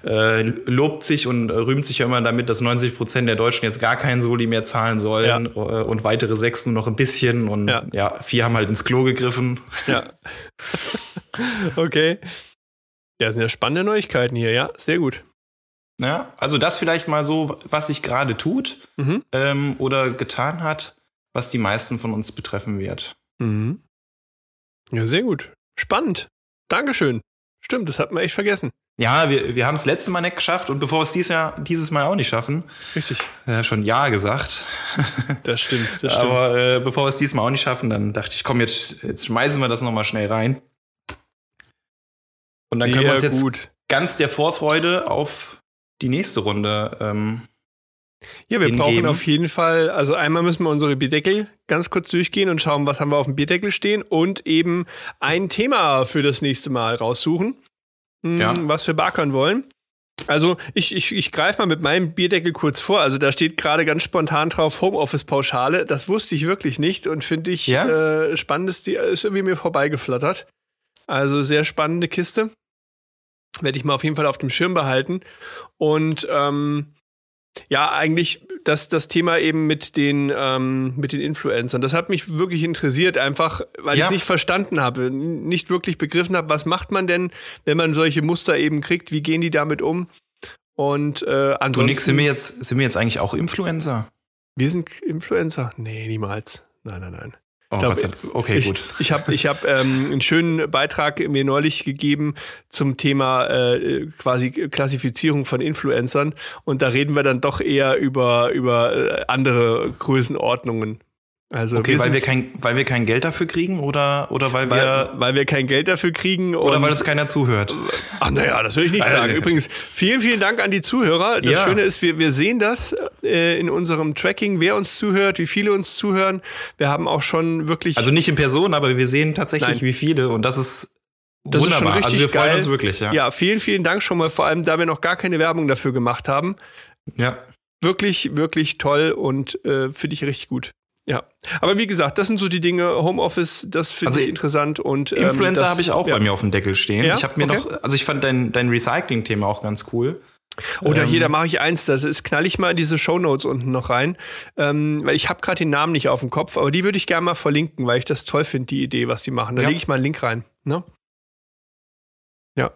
äh, lobt sich und äh, rühmt sich ja immer damit, dass 90 Prozent der Deutschen jetzt gar keinen Soli mehr zahlen sollen äh, und weitere sechs nur noch ein bisschen. Und Ja. ja, vier haben halt ins Klo gegriffen. Ja. okay. Ja, das sind ja spannende Neuigkeiten hier, ja. Sehr gut. Ja, also das vielleicht mal so, was sich gerade tut Mhm. ähm, oder getan hat, was die meisten von uns betreffen wird. Mhm. Ja, sehr gut. Spannend. Dankeschön. Stimmt, das hat man echt vergessen. Ja, wir, wir haben es letzte Mal nicht geschafft und bevor wir es dieses, Jahr, dieses Mal auch nicht schaffen, Richtig. ja, schon Ja gesagt, Das stimmt, das stimmt. aber äh, bevor wir es diesmal auch nicht schaffen, dann dachte ich, komm, jetzt, jetzt schmeißen wir das nochmal schnell rein. Und dann können wir uns Sehr jetzt gut. ganz der Vorfreude auf die nächste Runde ähm, Ja, wir brauchen hingeben. auf jeden Fall, also einmal müssen wir unsere Bierdeckel ganz kurz durchgehen und schauen, was haben wir auf dem Bierdeckel stehen und eben ein Thema für das nächste Mal raussuchen, hm, Ja. was wir barkern wollen. Also ich, ich, ich greife mal mit meinem Bierdeckel kurz vor. Also da steht gerade ganz spontan drauf Homeoffice-Pauschale. Das wusste ich wirklich nicht und finde ich Ja? äh, spannend, ist, die, ist irgendwie mir vorbeigeflattert. Also sehr spannende Kiste. Werde ich mal auf jeden Fall auf dem Schirm behalten. Und ähm, ja, eigentlich das, das Thema eben mit den, ähm, mit den Influencern. Das hat mich wirklich interessiert, einfach weil Ja. ich es nicht verstanden habe, nicht wirklich begriffen habe, was macht man denn, wenn man solche Muster eben kriegt, wie gehen die damit um? Und äh, Du ansonsten. Nix, sind wir jetzt, sind wir jetzt eigentlich auch Influencer? wir sind Influencer? Nee, niemals. Nein, nein, nein. Oh, glaub. Okay, ich, gut. Ich habe ich hab, ähm, einen schönen Beitrag mir neulich gegeben zum Thema äh, quasi Klassifizierung von Influencern und da reden wir dann doch eher über, über äh, andere Größenordnungen. Also Okay, wir weil wir kein, weil wir kein Geld dafür kriegen oder, oder weil weil, wir, weil wir kein Geld dafür kriegen oder weil es keiner zuhört. Ach naja, das will ich nicht Also- sagen. Übrigens, vielen, vielen Dank an die Zuhörer. Das Ja. Schöne ist, wir, wir sehen das äh, in unserem Tracking, wer uns zuhört, wie viele uns zuhören. Wir haben auch schon wirklich. Also nicht in Person, aber wir sehen tatsächlich, Nein. wie viele und das ist Das ist schon wunderbar. also richtig wir freuen geil. uns wirklich, ja. ja, vielen, vielen Dank schon mal, vor allem da wir noch gar keine Werbung dafür gemacht haben. ja. Wirklich, wirklich toll und äh, finde ich richtig gut. Ja, aber wie gesagt, das sind so die Dinge. Homeoffice, das finde Also ich interessant und ähm, Influencer habe ich auch ja. bei mir auf dem Deckel stehen. Ja? Ich habe mir Okay. noch, also ich fand dein, dein Recycling-Thema auch ganz cool. Oder Ähm, hier, da mache ich eins, das ist, knall ich mal in diese Shownotes unten noch rein, ähm, weil ich habe gerade den Namen nicht auf dem Kopf, aber die würde ich gerne mal verlinken, weil ich das toll finde, die Idee, was die machen. Da Ja. lege ich mal einen Link rein. Ne? Ja.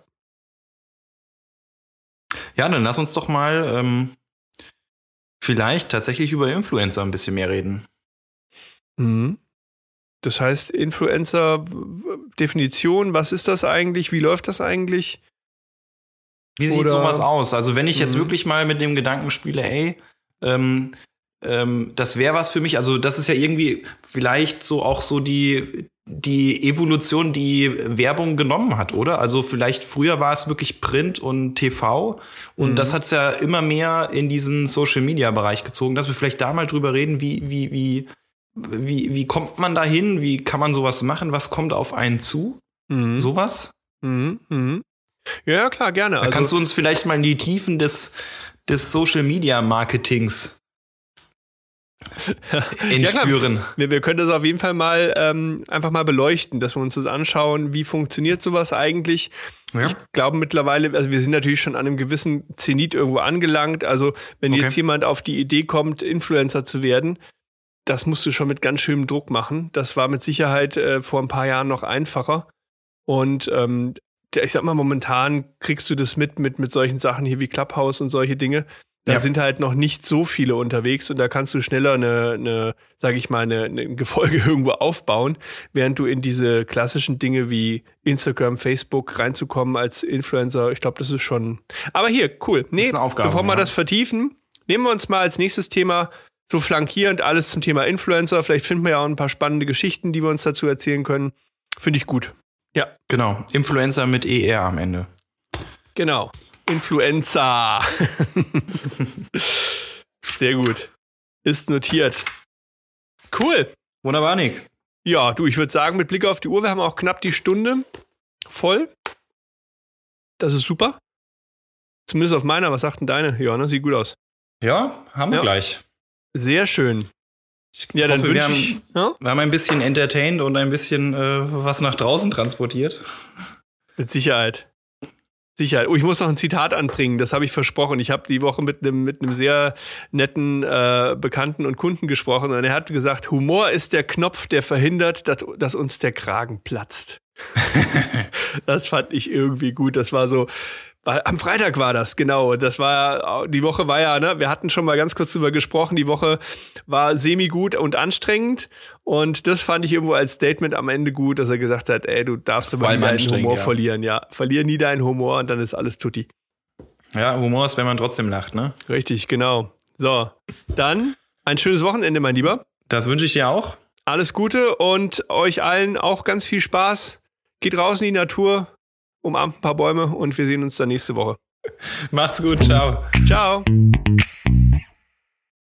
Ja, dann lass uns doch mal ähm, vielleicht tatsächlich über Influencer ein bisschen mehr reden. Mhm. Das heißt, Influencer, w- w- Definition, was ist das eigentlich? Wie läuft das eigentlich? Wie sieht Oder- sowas aus? Also wenn ich jetzt Mhm. wirklich mal mit dem Gedanken spiele, ey, ähm, ähm, das wäre was für mich. Also das ist ja irgendwie vielleicht so auch so die die Evolution, die Werbung genommen hat, oder? Also vielleicht früher war es wirklich Print und TV und Mhm. das hat es ja immer mehr in diesen Social Media Bereich gezogen, dass wir vielleicht da mal drüber reden, wie wie wie wie wie kommt man da hin? Wie kann man sowas machen? Was kommt auf einen zu? Mhm. Sowas? Mhm. Mhm. Ja, ja, klar, gerne. Da Also, kannst du uns vielleicht mal in die Tiefen des, des Social Media Marketings entführen. Wir, wir können das auf jeden Fall mal ähm, einfach mal beleuchten, dass wir uns das anschauen, wie funktioniert sowas eigentlich. Ja. Ich glaube mittlerweile, also wir sind natürlich schon an einem gewissen Zenit irgendwo angelangt. Also wenn Okay. jetzt jemand auf die Idee kommt, Influencer zu werden, das musst du schon mit ganz schönem Druck machen. Das war mit Sicherheit äh, vor ein paar Jahren noch einfacher. Und ähm, ich sag mal, momentan kriegst du das mit, mit, mit solchen Sachen hier wie Clubhouse und solche Dinge. Da Ja. sind halt noch nicht so viele unterwegs und da kannst du schneller eine, eine sage ich mal, eine, eine Gefolge irgendwo aufbauen, während du in diese klassischen Dinge wie Instagram, Facebook reinzukommen als Influencer, ich glaube, das ist schon. Aber hier, cool. Nee, Aufgabe, bevor wir ja. das vertiefen, nehmen wir uns mal als nächstes Thema so flankierend alles zum Thema Influencer. Vielleicht finden wir ja auch ein paar spannende Geschichten, die wir uns dazu erzählen können. Finde ich gut. Ja, Genau. Influencer mit ER am Ende. genau. Influenza. Sehr gut. Ist notiert. Cool. Wunderbar, Nick. Ja, du, ich würde sagen, mit Blick auf die Uhr, wir haben auch knapp die Stunde voll. Das ist super. Zumindest auf meiner. Was sagt denn deine? Ja, ne? Sieht gut aus. Ja, haben wir Ja. gleich. Sehr schön. Ich Ja, dann hoffe, wir wünsche haben, ich. Ja? wir haben ein bisschen entertained und ein bisschen äh, was nach draußen transportiert. Mit Sicherheit. Sicherheit. Oh, ich muss noch ein Zitat anbringen, das habe ich versprochen. Ich habe die Woche mit einem mit einem sehr netten äh, Bekannten und Kunden gesprochen und er hat gesagt, Humor ist der Knopf, der verhindert, dass, dass uns der Kragen platzt. das fand ich irgendwie gut. Das war so. Weil am Freitag war das, genau. Das war, die Woche war ja, ne, wir hatten schon mal ganz kurz drüber gesprochen, die Woche war semi-gut und anstrengend. Und das fand ich irgendwo als Statement am Ende gut, dass er gesagt hat, ey, du darfst aber nie deinen Humor ja. verlieren, ja. Verlier nie deinen Humor und dann ist alles tutti. Ja, Humor ist, wenn man trotzdem lacht, ne? Richtig, genau. So, dann ein schönes Wochenende, mein Lieber. Das wünsche ich dir auch. Alles Gute und euch allen auch ganz viel Spaß. Geht raus in die Natur, umarmt ein paar Bäume und wir sehen uns dann nächste Woche. Macht's gut, ciao. Ciao.